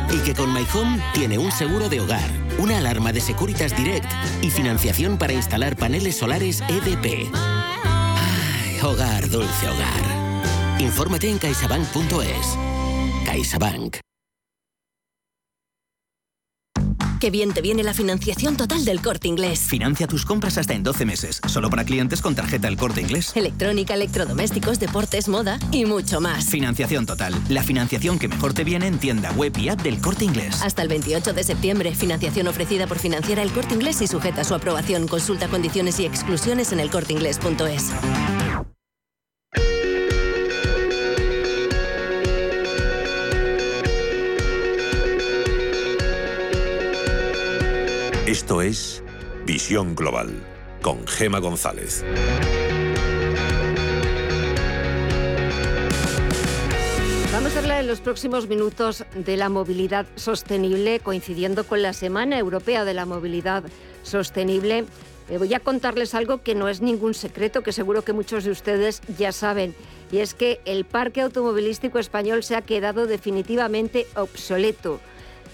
Y que con My Home tiene un seguro de hogar, una alarma de Securitas Direct y financiación para instalar paneles solares EDP. Ay, hogar, dulce hogar. Infórmate en caixabank.es. CaixaBank. Qué bien te viene la financiación total del corte inglés. Financia tus compras hasta en 12 meses, solo para clientes con tarjeta El corte inglés. Electrónica, electrodomésticos, deportes, moda y mucho más. Financiación total. La financiación que mejor te viene en tienda web y app del corte inglés. Hasta el 28 de septiembre. Financiación ofrecida por Financiera El corte inglés y sujeta a su aprobación. Consulta condiciones y exclusiones en elcorteinglés.es. Esto es Visión Global con Gema González. Vamos a hablar en los próximos minutos de la movilidad sostenible, coincidiendo con la Semana Europea de la Movilidad Sostenible. Eh, voy a contarles algo que no es ningún secreto, que seguro que muchos de ustedes ya saben, y es que el parque automovilístico español se ha quedado definitivamente obsoleto.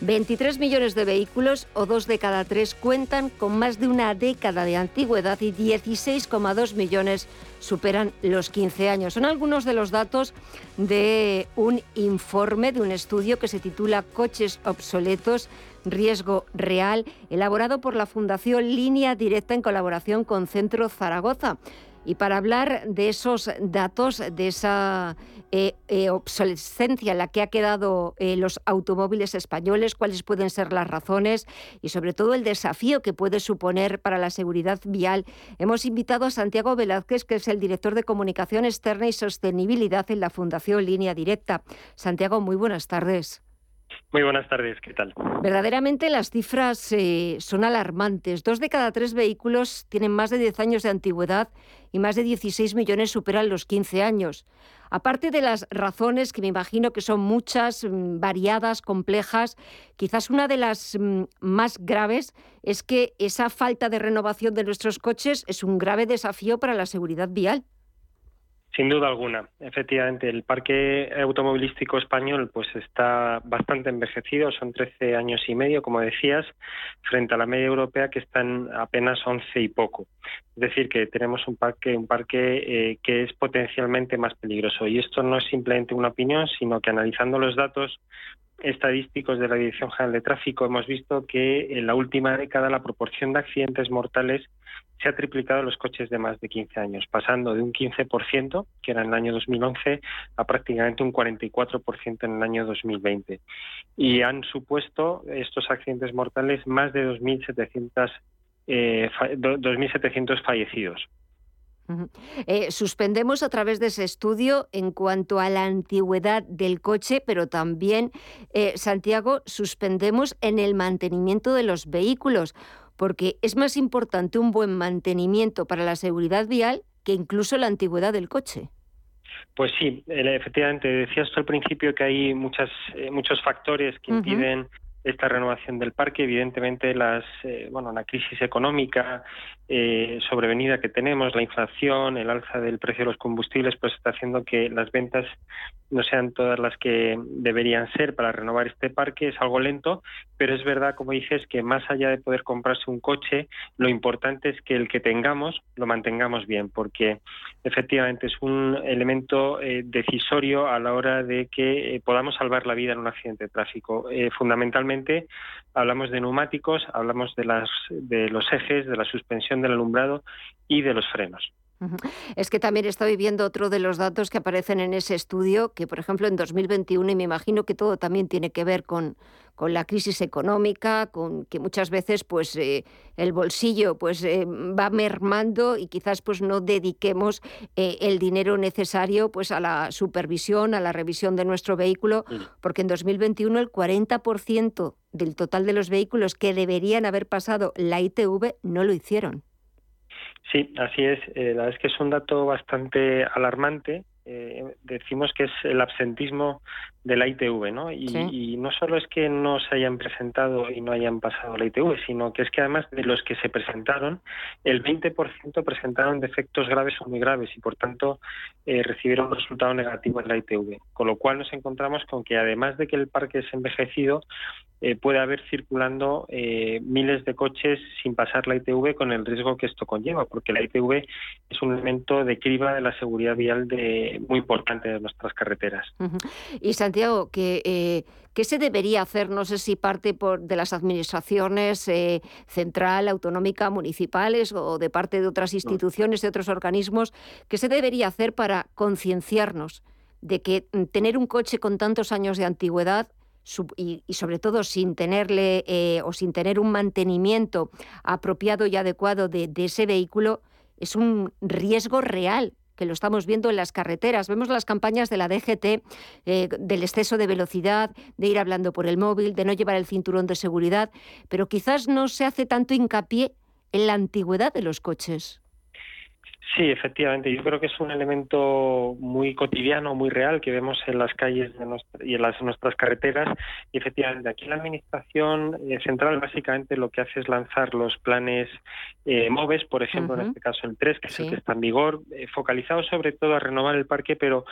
23 millones de vehículos, o dos de cada tres, cuentan con más de una década de antigüedad y 16,2 millones superan los 15 años. Son algunos de los datos de un informe, de un estudio que se titula Coches obsoletos, riesgo real, elaborado por la Fundación Línea Directa en colaboración con Centro Zaragoza. Y para hablar de esos datos, de esa eh, eh, obsolescencia en la que ha quedado eh, los automóviles españoles, cuáles pueden ser las razones y sobre todo el desafío que puede suponer para la seguridad vial, hemos invitado a Santiago Velázquez, que es el director de comunicación externa y sostenibilidad en la Fundación Línea Directa. Santiago, muy buenas tardes. Muy buenas tardes, ¿qué tal? Verdaderamente las cifras eh, son alarmantes. Dos de cada tres vehículos tienen más de 10 años de antigüedad y más de 16 millones superan los 15 años. Aparte de las razones, que me imagino que son muchas, mm, variadas, complejas, quizás una de las mm, más graves es que esa falta de renovación de nuestros coches es un grave desafío para la seguridad vial. Sin duda alguna, efectivamente, el parque automovilístico español pues está bastante envejecido, son 13 años y medio, como decías, frente a la media europea que está en apenas 11 y poco. Es decir, que tenemos un parque, un parque eh, que es potencialmente más peligroso. Y esto no es simplemente una opinión, sino que analizando los datos estadísticos de la Dirección General de Tráfico hemos visto que en la última década la proporción de accidentes mortales se ha triplicado los coches de más de 15 años, pasando de un 15%, que era en el año 2011, a prácticamente un 44% en el año 2020. Y han supuesto estos accidentes mortales más de 2.700 eh, 2.700 fallecidos. Eh, suspendemos a través de ese estudio en cuanto a la antigüedad del coche, pero también, eh, Santiago, suspendemos en el mantenimiento de los vehículos porque es más importante un buen mantenimiento para la seguridad vial que incluso la antigüedad del coche. Pues sí, efectivamente, decías tú al principio que hay muchas, eh, muchos factores que impiden esta renovación del parque. Evidentemente, las, eh, bueno, la crisis económica eh, sobrevenida que tenemos, la inflación, el alza del precio de los combustibles, pues está haciendo que las ventas no sean todas las que deberían ser para renovar este parque. Es algo lento, pero es verdad, como dices, que más allá de poder comprarse un coche, lo importante es que el que tengamos lo mantengamos bien, porque efectivamente es un elemento eh, decisorio a la hora de que podamos salvar la vida en un accidente de tráfico. fundamentalmente hablamos de neumáticos, hablamos de, las, de los ejes, de la suspensión del alumbrado y de los frenos. Es que también estoy viendo otro de los datos que aparecen en ese estudio, que por ejemplo en 2021, y me imagino que todo también tiene que ver con, con la crisis económica, con que muchas veces pues eh, el bolsillo pues eh, va mermando y quizás pues no dediquemos eh, el dinero necesario pues a la supervisión, a la revisión de nuestro vehículo, porque en 2021 el 40% del total de los vehículos que deberían haber pasado la ITV no lo hicieron. Sí, así es. Eh, la verdad es que es un dato bastante alarmante. Eh, decimos que es el absentismo de la ITV, ¿no? Y, no solo es que no se hayan presentado y no hayan pasado la ITV, sino que es que además de los que se presentaron, el 20% presentaron defectos graves o muy graves y por tanto eh, recibieron un resultado negativo en la ITV. Con lo cual nos encontramos con que además de que el parque es envejecido, eh, puede haber circulando eh, miles de coches sin pasar la ITV con el riesgo que esto conlleva, porque la ITV es un elemento de criba de la seguridad vial de, muy importante de nuestras carreteras. Y Santiago, ¿qué, eh, ¿qué se debería hacer? No sé si parte por, de las administraciones central, autonómica, municipales o de parte de otras instituciones, de otros organismos, ¿qué se debería hacer para concienciarnos? de que mm, tener un coche con tantos años de antigüedad y, sobre todo sin tenerle eh, o sin tener un mantenimiento apropiado y adecuado de, ese vehículo, es un riesgo real que lo estamos viendo en las carreteras. Vemos las campañas de la DGT eh, del exceso de velocidad, de ir hablando por el móvil, de no llevar el cinturón de seguridad, pero quizás no se hace tanto hincapié en la antigüedad de los coches. Sí, efectivamente. Yo creo que es un elemento muy cotidiano, muy real que vemos en las calles y en las, nuestras carreteras. Y efectivamente, aquí la Administración eh, Central básicamente lo que hace es lanzar los planes eh, MOVES, por ejemplo, en este caso el 3, que es el que está en vigor, eh, focalizado sobre todo a renovar el parque, pero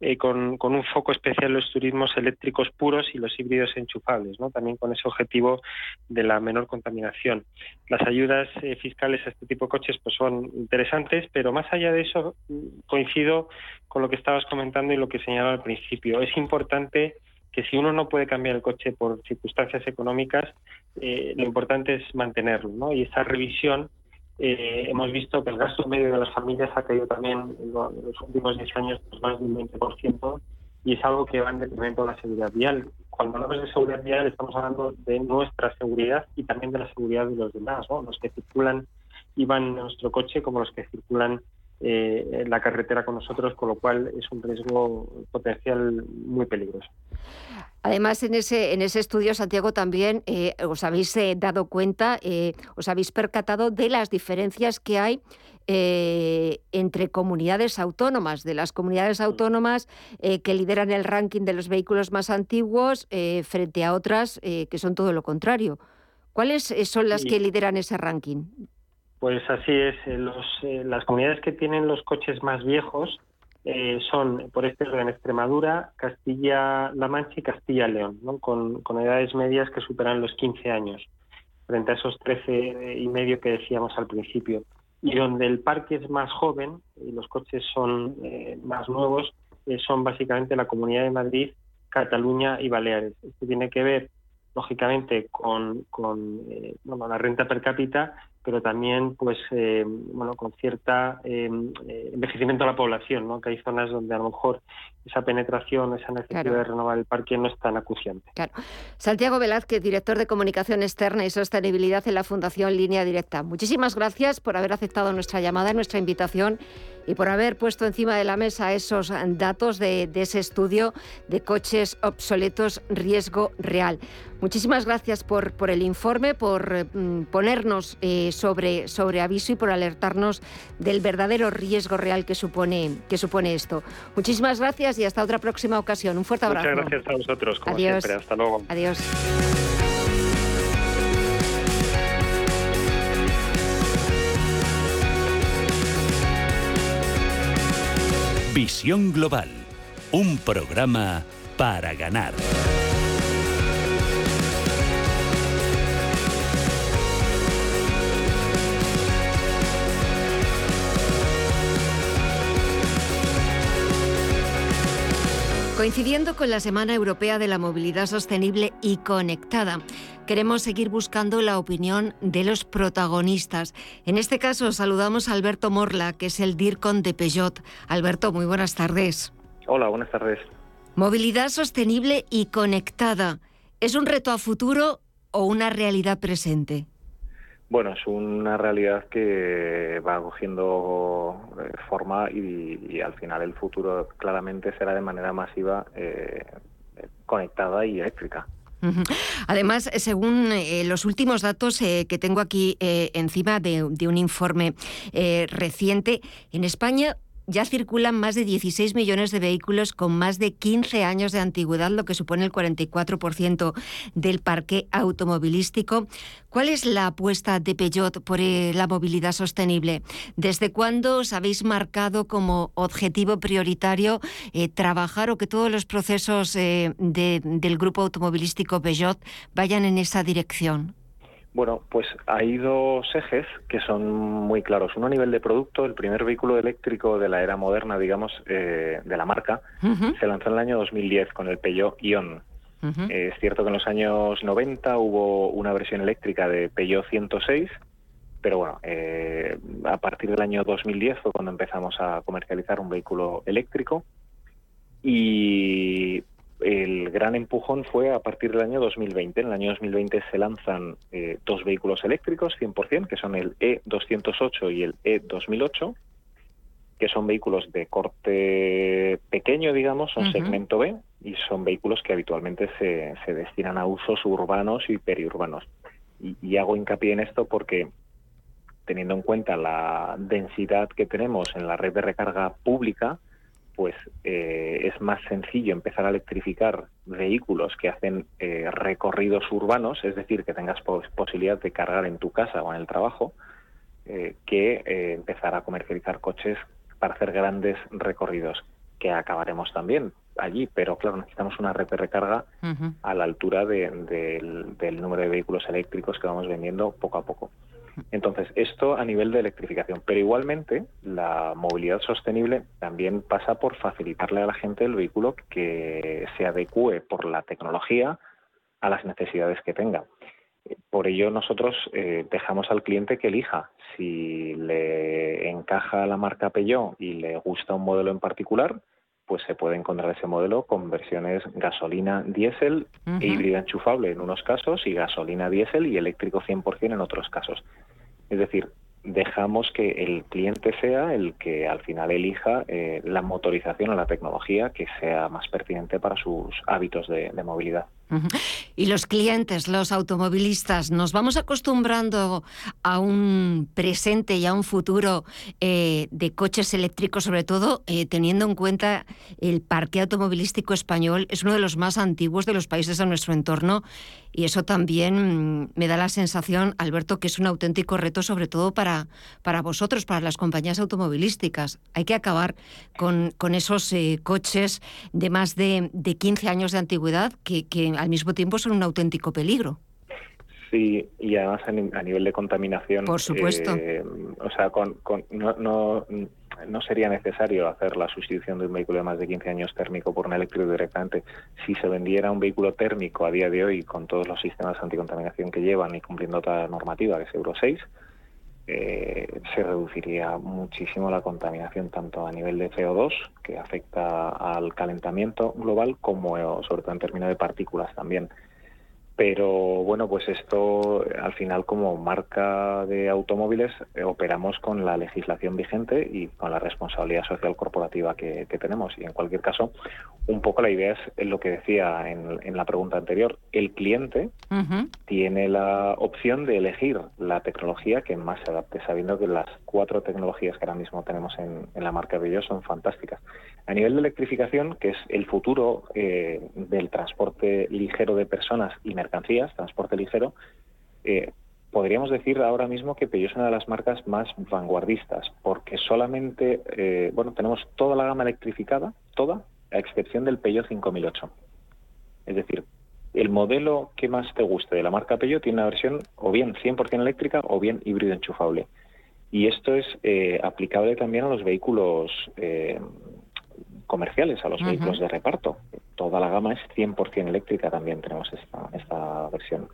eh, con, con, un foco especial en los turismos eléctricos puros y los híbridos enchufables, ¿no? también con ese objetivo de la menor contaminación. Las ayudas fiscales a este tipo de coches pues son interesantes, pero pero más allá de eso, coincido con lo que estabas comentando y lo que señalaba al principio. Es importante que si uno no puede cambiar el coche por circunstancias económicas, eh, lo importante es mantenerlo. ¿no? Y esa revisión, eh, hemos visto que el gasto medio de las familias ha caído también en, los últimos 10 años pues más de un 20%, y es algo que va en detrimento de la seguridad vial. Cuando hablamos de seguridad vial estamos hablando de nuestra seguridad y también de la seguridad de los demás, ¿no? los que circulan iban en nuestro coche como los que circulan eh, en la carretera con nosotros, con lo cual es un riesgo potencial muy peligroso. Además, en ese, en ese estudio, Santiago, también eh, os habéis eh, dado cuenta, os habéis percatado de las diferencias que hay entre comunidades autónomas, de las comunidades autónomas que lideran el ranking de los vehículos más antiguos frente a otras que son todo lo contrario. ¿Cuáles son las que lideran ese ranking? Pues así es. Eh, los, eh, las comunidades que tienen los coches más viejos eh, son, por este orden, Extremadura, Castilla-La Mancha y Castilla-León, ¿no? con, edades medias que superan los 15 años, frente a esos 13 y medio que decíamos al principio. Y donde el parque es más joven y los coches son más nuevos, son básicamente la Comunidad de Madrid, Cataluña y Baleares. Esto tiene que ver, lógicamente, con la renta per cápita pero también pues eh, bueno con cierta eh, eh, envejecimiento de la población ¿no? que hay zonas donde a lo mejor esa penetración esa necesidad de renovar el parque no es tan acuciante claro Santiago Velázquez director de comunicación externa y sostenibilidad en la Fundación Línea Directa muchísimas gracias por haber aceptado nuestra llamada nuestra invitación y por haber puesto encima de la mesa esos datos de, ese estudio de coches obsoletos riesgo real. Muchísimas gracias por, por el informe, por mm, ponernos eh, sobre, sobre aviso y por alertarnos del verdadero riesgo real que supone, que supone esto. Muchísimas gracias y hasta otra próxima ocasión. Un fuerte abrazo. Muchas gracias a vosotros, como Adiós. siempre. Hasta luego. Adiós. Visión Global, un programa para ganar. Coincidiendo con la Semana Europea de la Movilidad Sostenible y Conectada, queremos seguir buscando la opinión de los protagonistas. En este caso saludamos a Alberto Morla, que es el DIRCON de Peugeot. Alberto, muy buenas tardes. Hola, buenas tardes. Movilidad sostenible y conectada. ¿Es un reto a futuro o una realidad presente? Bueno, es una realidad que va cogiendo eh, forma y, al final el futuro claramente será de manera masiva eh, conectada y eléctrica. Además, según eh, los últimos datos que tengo aquí encima de, un informe reciente, en España ya circulan más de 16 millones de vehículos con más de 15 años de antigüedad, lo que supone el 44% del parque automovilístico. ¿Cuál es la apuesta de Peugeot por eh, la movilidad sostenible? ¿Desde cuándo os habéis marcado como objetivo prioritario eh, trabajar o que todos los procesos eh, del grupo automovilístico Peugeot vayan en esa dirección? Bueno, pues hay dos ejes que son muy claros. Uno a nivel de producto, el primer vehículo eléctrico de la era moderna, digamos, eh, de la marca, se lanzó en el año 2010 con el Peugeot Ion. Eh, es cierto que en los años 90 hubo una versión eléctrica de Peugeot 106, pero bueno, eh, a partir del año 2010 fue cuando empezamos a comercializar un vehículo eléctrico y el gran empujón fue a partir del año 2020. En el año 2020 se lanzan eh, dos vehículos eléctricos 100%, que son el E208 y el E2008. que son vehículos de corte pequeño, digamos, son segmento B y son vehículos que habitualmente se, se destinan a usos urbanos y periurbanos. Y, hago hincapié en esto porque teniendo en cuenta la densidad que tenemos en la red de recarga pública, pues eh, es más sencillo empezar a electrificar vehículos que hacen eh, recorridos urbanos, es decir, que tengas posibilidad de cargar en tu casa o en el trabajo, eh, que empezar a comercializar coches para hacer grandes recorridos, que acabaremos también allí, pero claro, necesitamos una red de recarga a la altura del, número de vehículos eléctricos que vamos vendiendo poco a poco. Entonces, esto a nivel de electrificación, pero igualmente la movilidad sostenible también pasa por facilitarle a la gente el vehículo que se adecue por la tecnología a las necesidades que tenga. Por ello, nosotros eh, dejamos al cliente que elija si le encaja la marca Peugeot y le gusta un modelo en particular, pues se puede encontrar ese modelo con versiones gasolina diésel e híbrida enchufable en unos casos y gasolina diésel y eléctrico 100% en otros casos. Es decir, dejamos que el cliente sea el que al final elija eh, la motorización o la tecnología que sea más pertinente para sus hábitos de movilidad. Y los clientes, los automovilistas, nos vamos acostumbrando a un presente y a un futuro eh, de coches eléctricos, sobre todo eh, teniendo en cuenta el parque automovilístico español es uno de los más antiguos de los países de nuestro entorno. Y eso también mm, me da la sensación, Alberto, que es un auténtico reto, sobre todo para, para vosotros, para las compañías automovilísticas. Hay que acabar con, con esos eh, coches de más de, de 15 años de antigüedad que, que al mismo tiempo son un auténtico peligro. Sí, y además a, nivel de contaminación. Por supuesto. Eh, o sea, con, no, no, no, sería necesario hacer la sustitución de un vehículo de más de 15 años térmico por un eléctrico directamente. Si se vendiera un vehículo térmico a día de hoy con todos los sistemas de anticontaminación que llevan y cumpliendo toda la normativa, que es Euro 6, eh, se reduciría muchísimo la contaminación tanto a nivel de CO2, que afecta al calentamiento global, como sobre todo en términos de partículas también. Pero bueno, pues esto al final como marca de automóviles eh, operamos con la legislación vigente y con la responsabilidad social corporativa que, tenemos. Y en cualquier caso, un poco la idea es lo que decía en, la pregunta anterior. El cliente tiene la opción de elegir la tecnología que más se adapte, sabiendo que las cuatro tecnologías que ahora mismo tenemos en, la marca Bello son fantásticas. A nivel de electrificación, que es el futuro eh, del transporte ligero de personas y mercancías, transporte ligero, eh, podríamos decir ahora mismo que Peugeot es una de las marcas más vanguardistas, porque solamente, eh, bueno, tenemos toda la gama electrificada, toda, a excepción del Peugeot 5008. Es decir, el modelo que más te guste de la marca Peugeot tiene una versión o bien 100% eléctrica o bien híbrido enchufable. Y esto es eh, aplicable también a los vehículos comerciales, a los vehículos de reparto. Toda la gama es 100% eléctrica también tenemos esta, esta versión.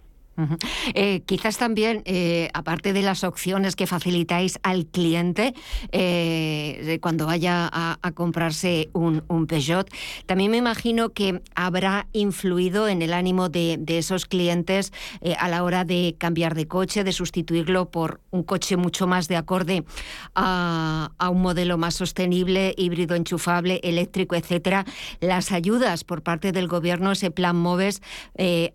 Eh, quizás también, eh, aparte de las opciones que facilitáis al cliente eh, cuando vaya a, comprarse un, Peugeot, también me imagino que habrá influido en el ánimo de, esos clientes a la hora de cambiar de coche, de sustituirlo por un coche mucho más de acorde a, a un modelo más sostenible, híbrido, enchufable, eléctrico, etcétera. Las ayudas por parte del gobierno, ese plan MOVES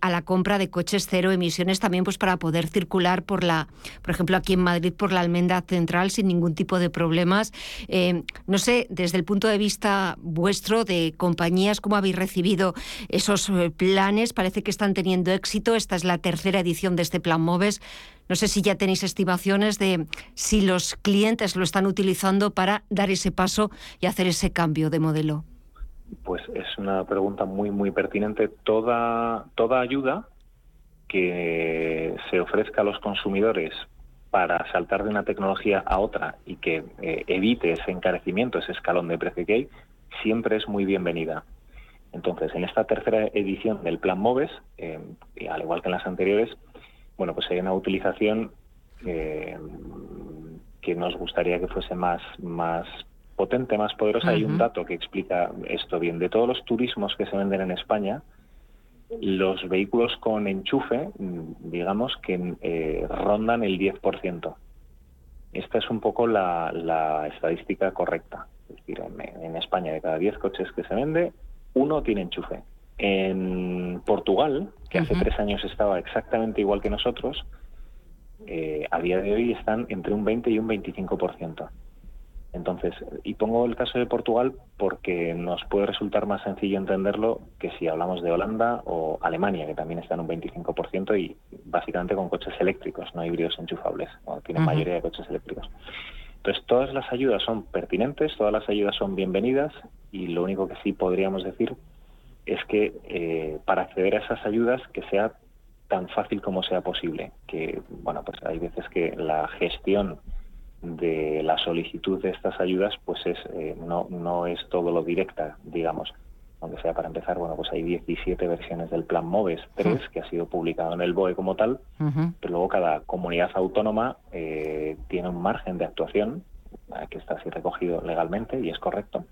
a la compra de coches cero emisiones también pues para poder circular por la, por ejemplo, aquí en Madrid por la Almenda Central sin ningún tipo de problemas. Eh, no sé, desde el punto de vista vuestro de compañías, ¿cómo habéis recibido esos eh, planes? Parece que están teniendo éxito. Esta es la tercera edición de este plan MOVES. No sé si ya tenéis estimaciones de si los clientes lo están utilizando para dar ese paso y hacer ese cambio de modelo. Pues es una pregunta muy, muy pertinente. Toda, toda ayuda que se ofrezca a los consumidores para saltar de una tecnología a otra y que eh, evite ese encarecimiento, ese escalón de precio que hay, siempre es muy bienvenida. Entonces, en esta tercera edición del Plan MOVES, eh, al igual que en las anteriores, bueno, pues hay una utilización eh, que nos gustaría que fuese más, más potente, más poderosa. Hay un dato que explica esto bien. De todos los turismos que se venden en España, los vehículos con enchufe, mm, digamos que eh, rondan el 10%. esta es un poco la, estadística correcta. Es decir, en, España de cada 10 coches que se vende, uno tiene enchufe. En Portugal, que hace tres años estaba exactamente igual que nosotros, eh, a día de hoy están entre un 20 y un 25%. Entonces, y pongo el caso de Portugal porque nos puede resultar más sencillo entenderlo que si hablamos de Holanda o Alemania, que también están un 25% y básicamente con coches eléctricos, no híbridos enchufables, o tienen mayoría de coches eléctricos. Entonces, todas las ayudas son pertinentes, todas las ayudas son bienvenidas y lo único que sí podríamos decir es que eh, para acceder a esas ayudas que sea tan fácil como sea posible, que bueno, pues hay veces que la gestión de la solicitud de estas ayudas pues es eh, no, no es todo lo directa, digamos. Aunque sea para empezar, bueno, pues hay 17 versiones del plan MOVES 3 que ha sido publicado en el BOE como tal, pero luego cada comunidad autónoma eh, tiene un margen de actuación que está así recogido legalmente y es correcto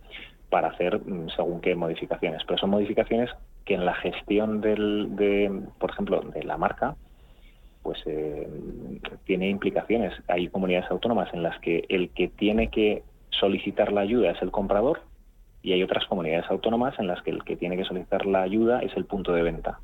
para hacer mm, según qué modificaciones. Pero son modificaciones que en la gestión del, de, por ejemplo, de la marca, pues eh, tiene implicaciones. Hay comunidades autónomas en las que el que tiene que solicitar la ayuda es el comprador y hay otras comunidades autónomas en las que el que tiene que solicitar la ayuda es el punto de venta.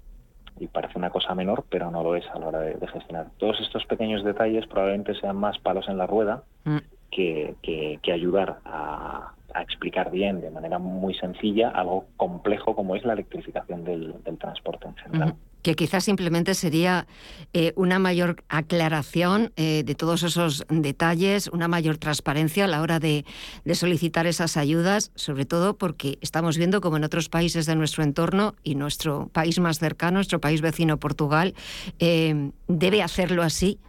Y parece una cosa menor, pero no lo es a la hora de, gestionar. Todos estos pequeños detalles probablemente sean más palos en la rueda mm. que, que, ayudar a, explicar bien de manera muy sencilla algo complejo como es la electrificación del, transporte en general que quizás simplemente sería eh, una mayor aclaración eh, de todos esos detalles, una mayor transparencia a la hora de, solicitar esas ayudas, sobre todo porque estamos viendo como en otros países de nuestro entorno y nuestro país más cercano, nuestro país vecino Portugal, eh, debe hacerlo así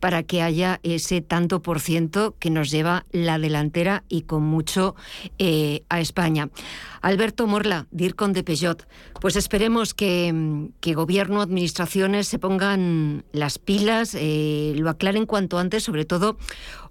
para que haya ese tanto por ciento que nos lleva la delantera y con mucho eh, a España. Alberto Morla, DIRCON de Peugeot, pues esperemos que, que gobierno, administraciones se pongan las pilas, eh, lo aclaren cuanto antes, sobre todo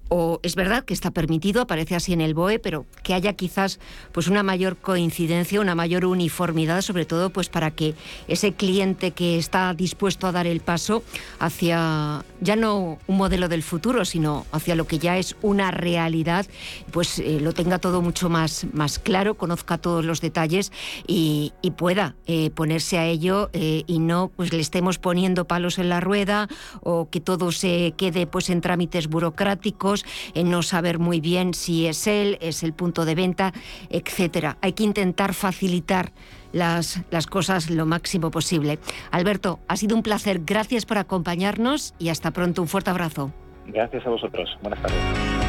o es verdad que está permitido, aparece así en el BOE, pero que haya quizás pues una mayor coincidencia, una mayor uniformidad, sobre todo pues para que ese cliente que está dispuesto a dar el paso hacia ya no un modelo del futuro, sino hacia lo que ya es una realidad, pues eh, lo tenga todo mucho más, más claro, conozca todos los detalles y, pueda eh, ponerse a ello eh, y no pues le estemos poniendo palos en la rueda o que todo se quede pues en trámites burocráticos en no saber muy bien si es él, es el punto de venta, etcétera. Hay que intentar facilitar las, las cosas lo máximo posible. Alberto, ha sido un placer. Gracias por acompañarnos y hasta pronto. Un fuerte abrazo. Gracias a vosotros. Buenas tardes.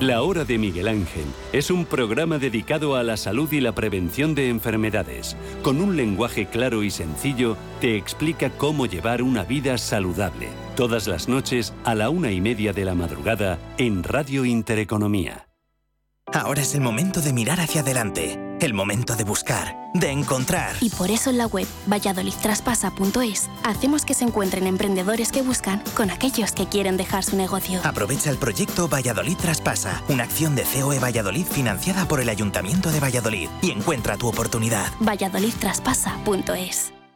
La Hora de Miguel Ángel es un programa dedicado a la salud y la prevención de enfermedades. Con un lenguaje claro y sencillo, te explica cómo llevar una vida saludable. Todas las noches a la una y media de la madrugada en Radio Intereconomía. Ahora es el momento de mirar hacia adelante, el momento de buscar, de encontrar. Y por eso en la web valladolidtraspasa.es hacemos que se encuentren emprendedores que buscan con aquellos que quieren dejar su negocio. Aprovecha el proyecto Valladolid Traspasa, una acción de COE Valladolid financiada por el Ayuntamiento de Valladolid y encuentra tu oportunidad. valladolidtraspasa.es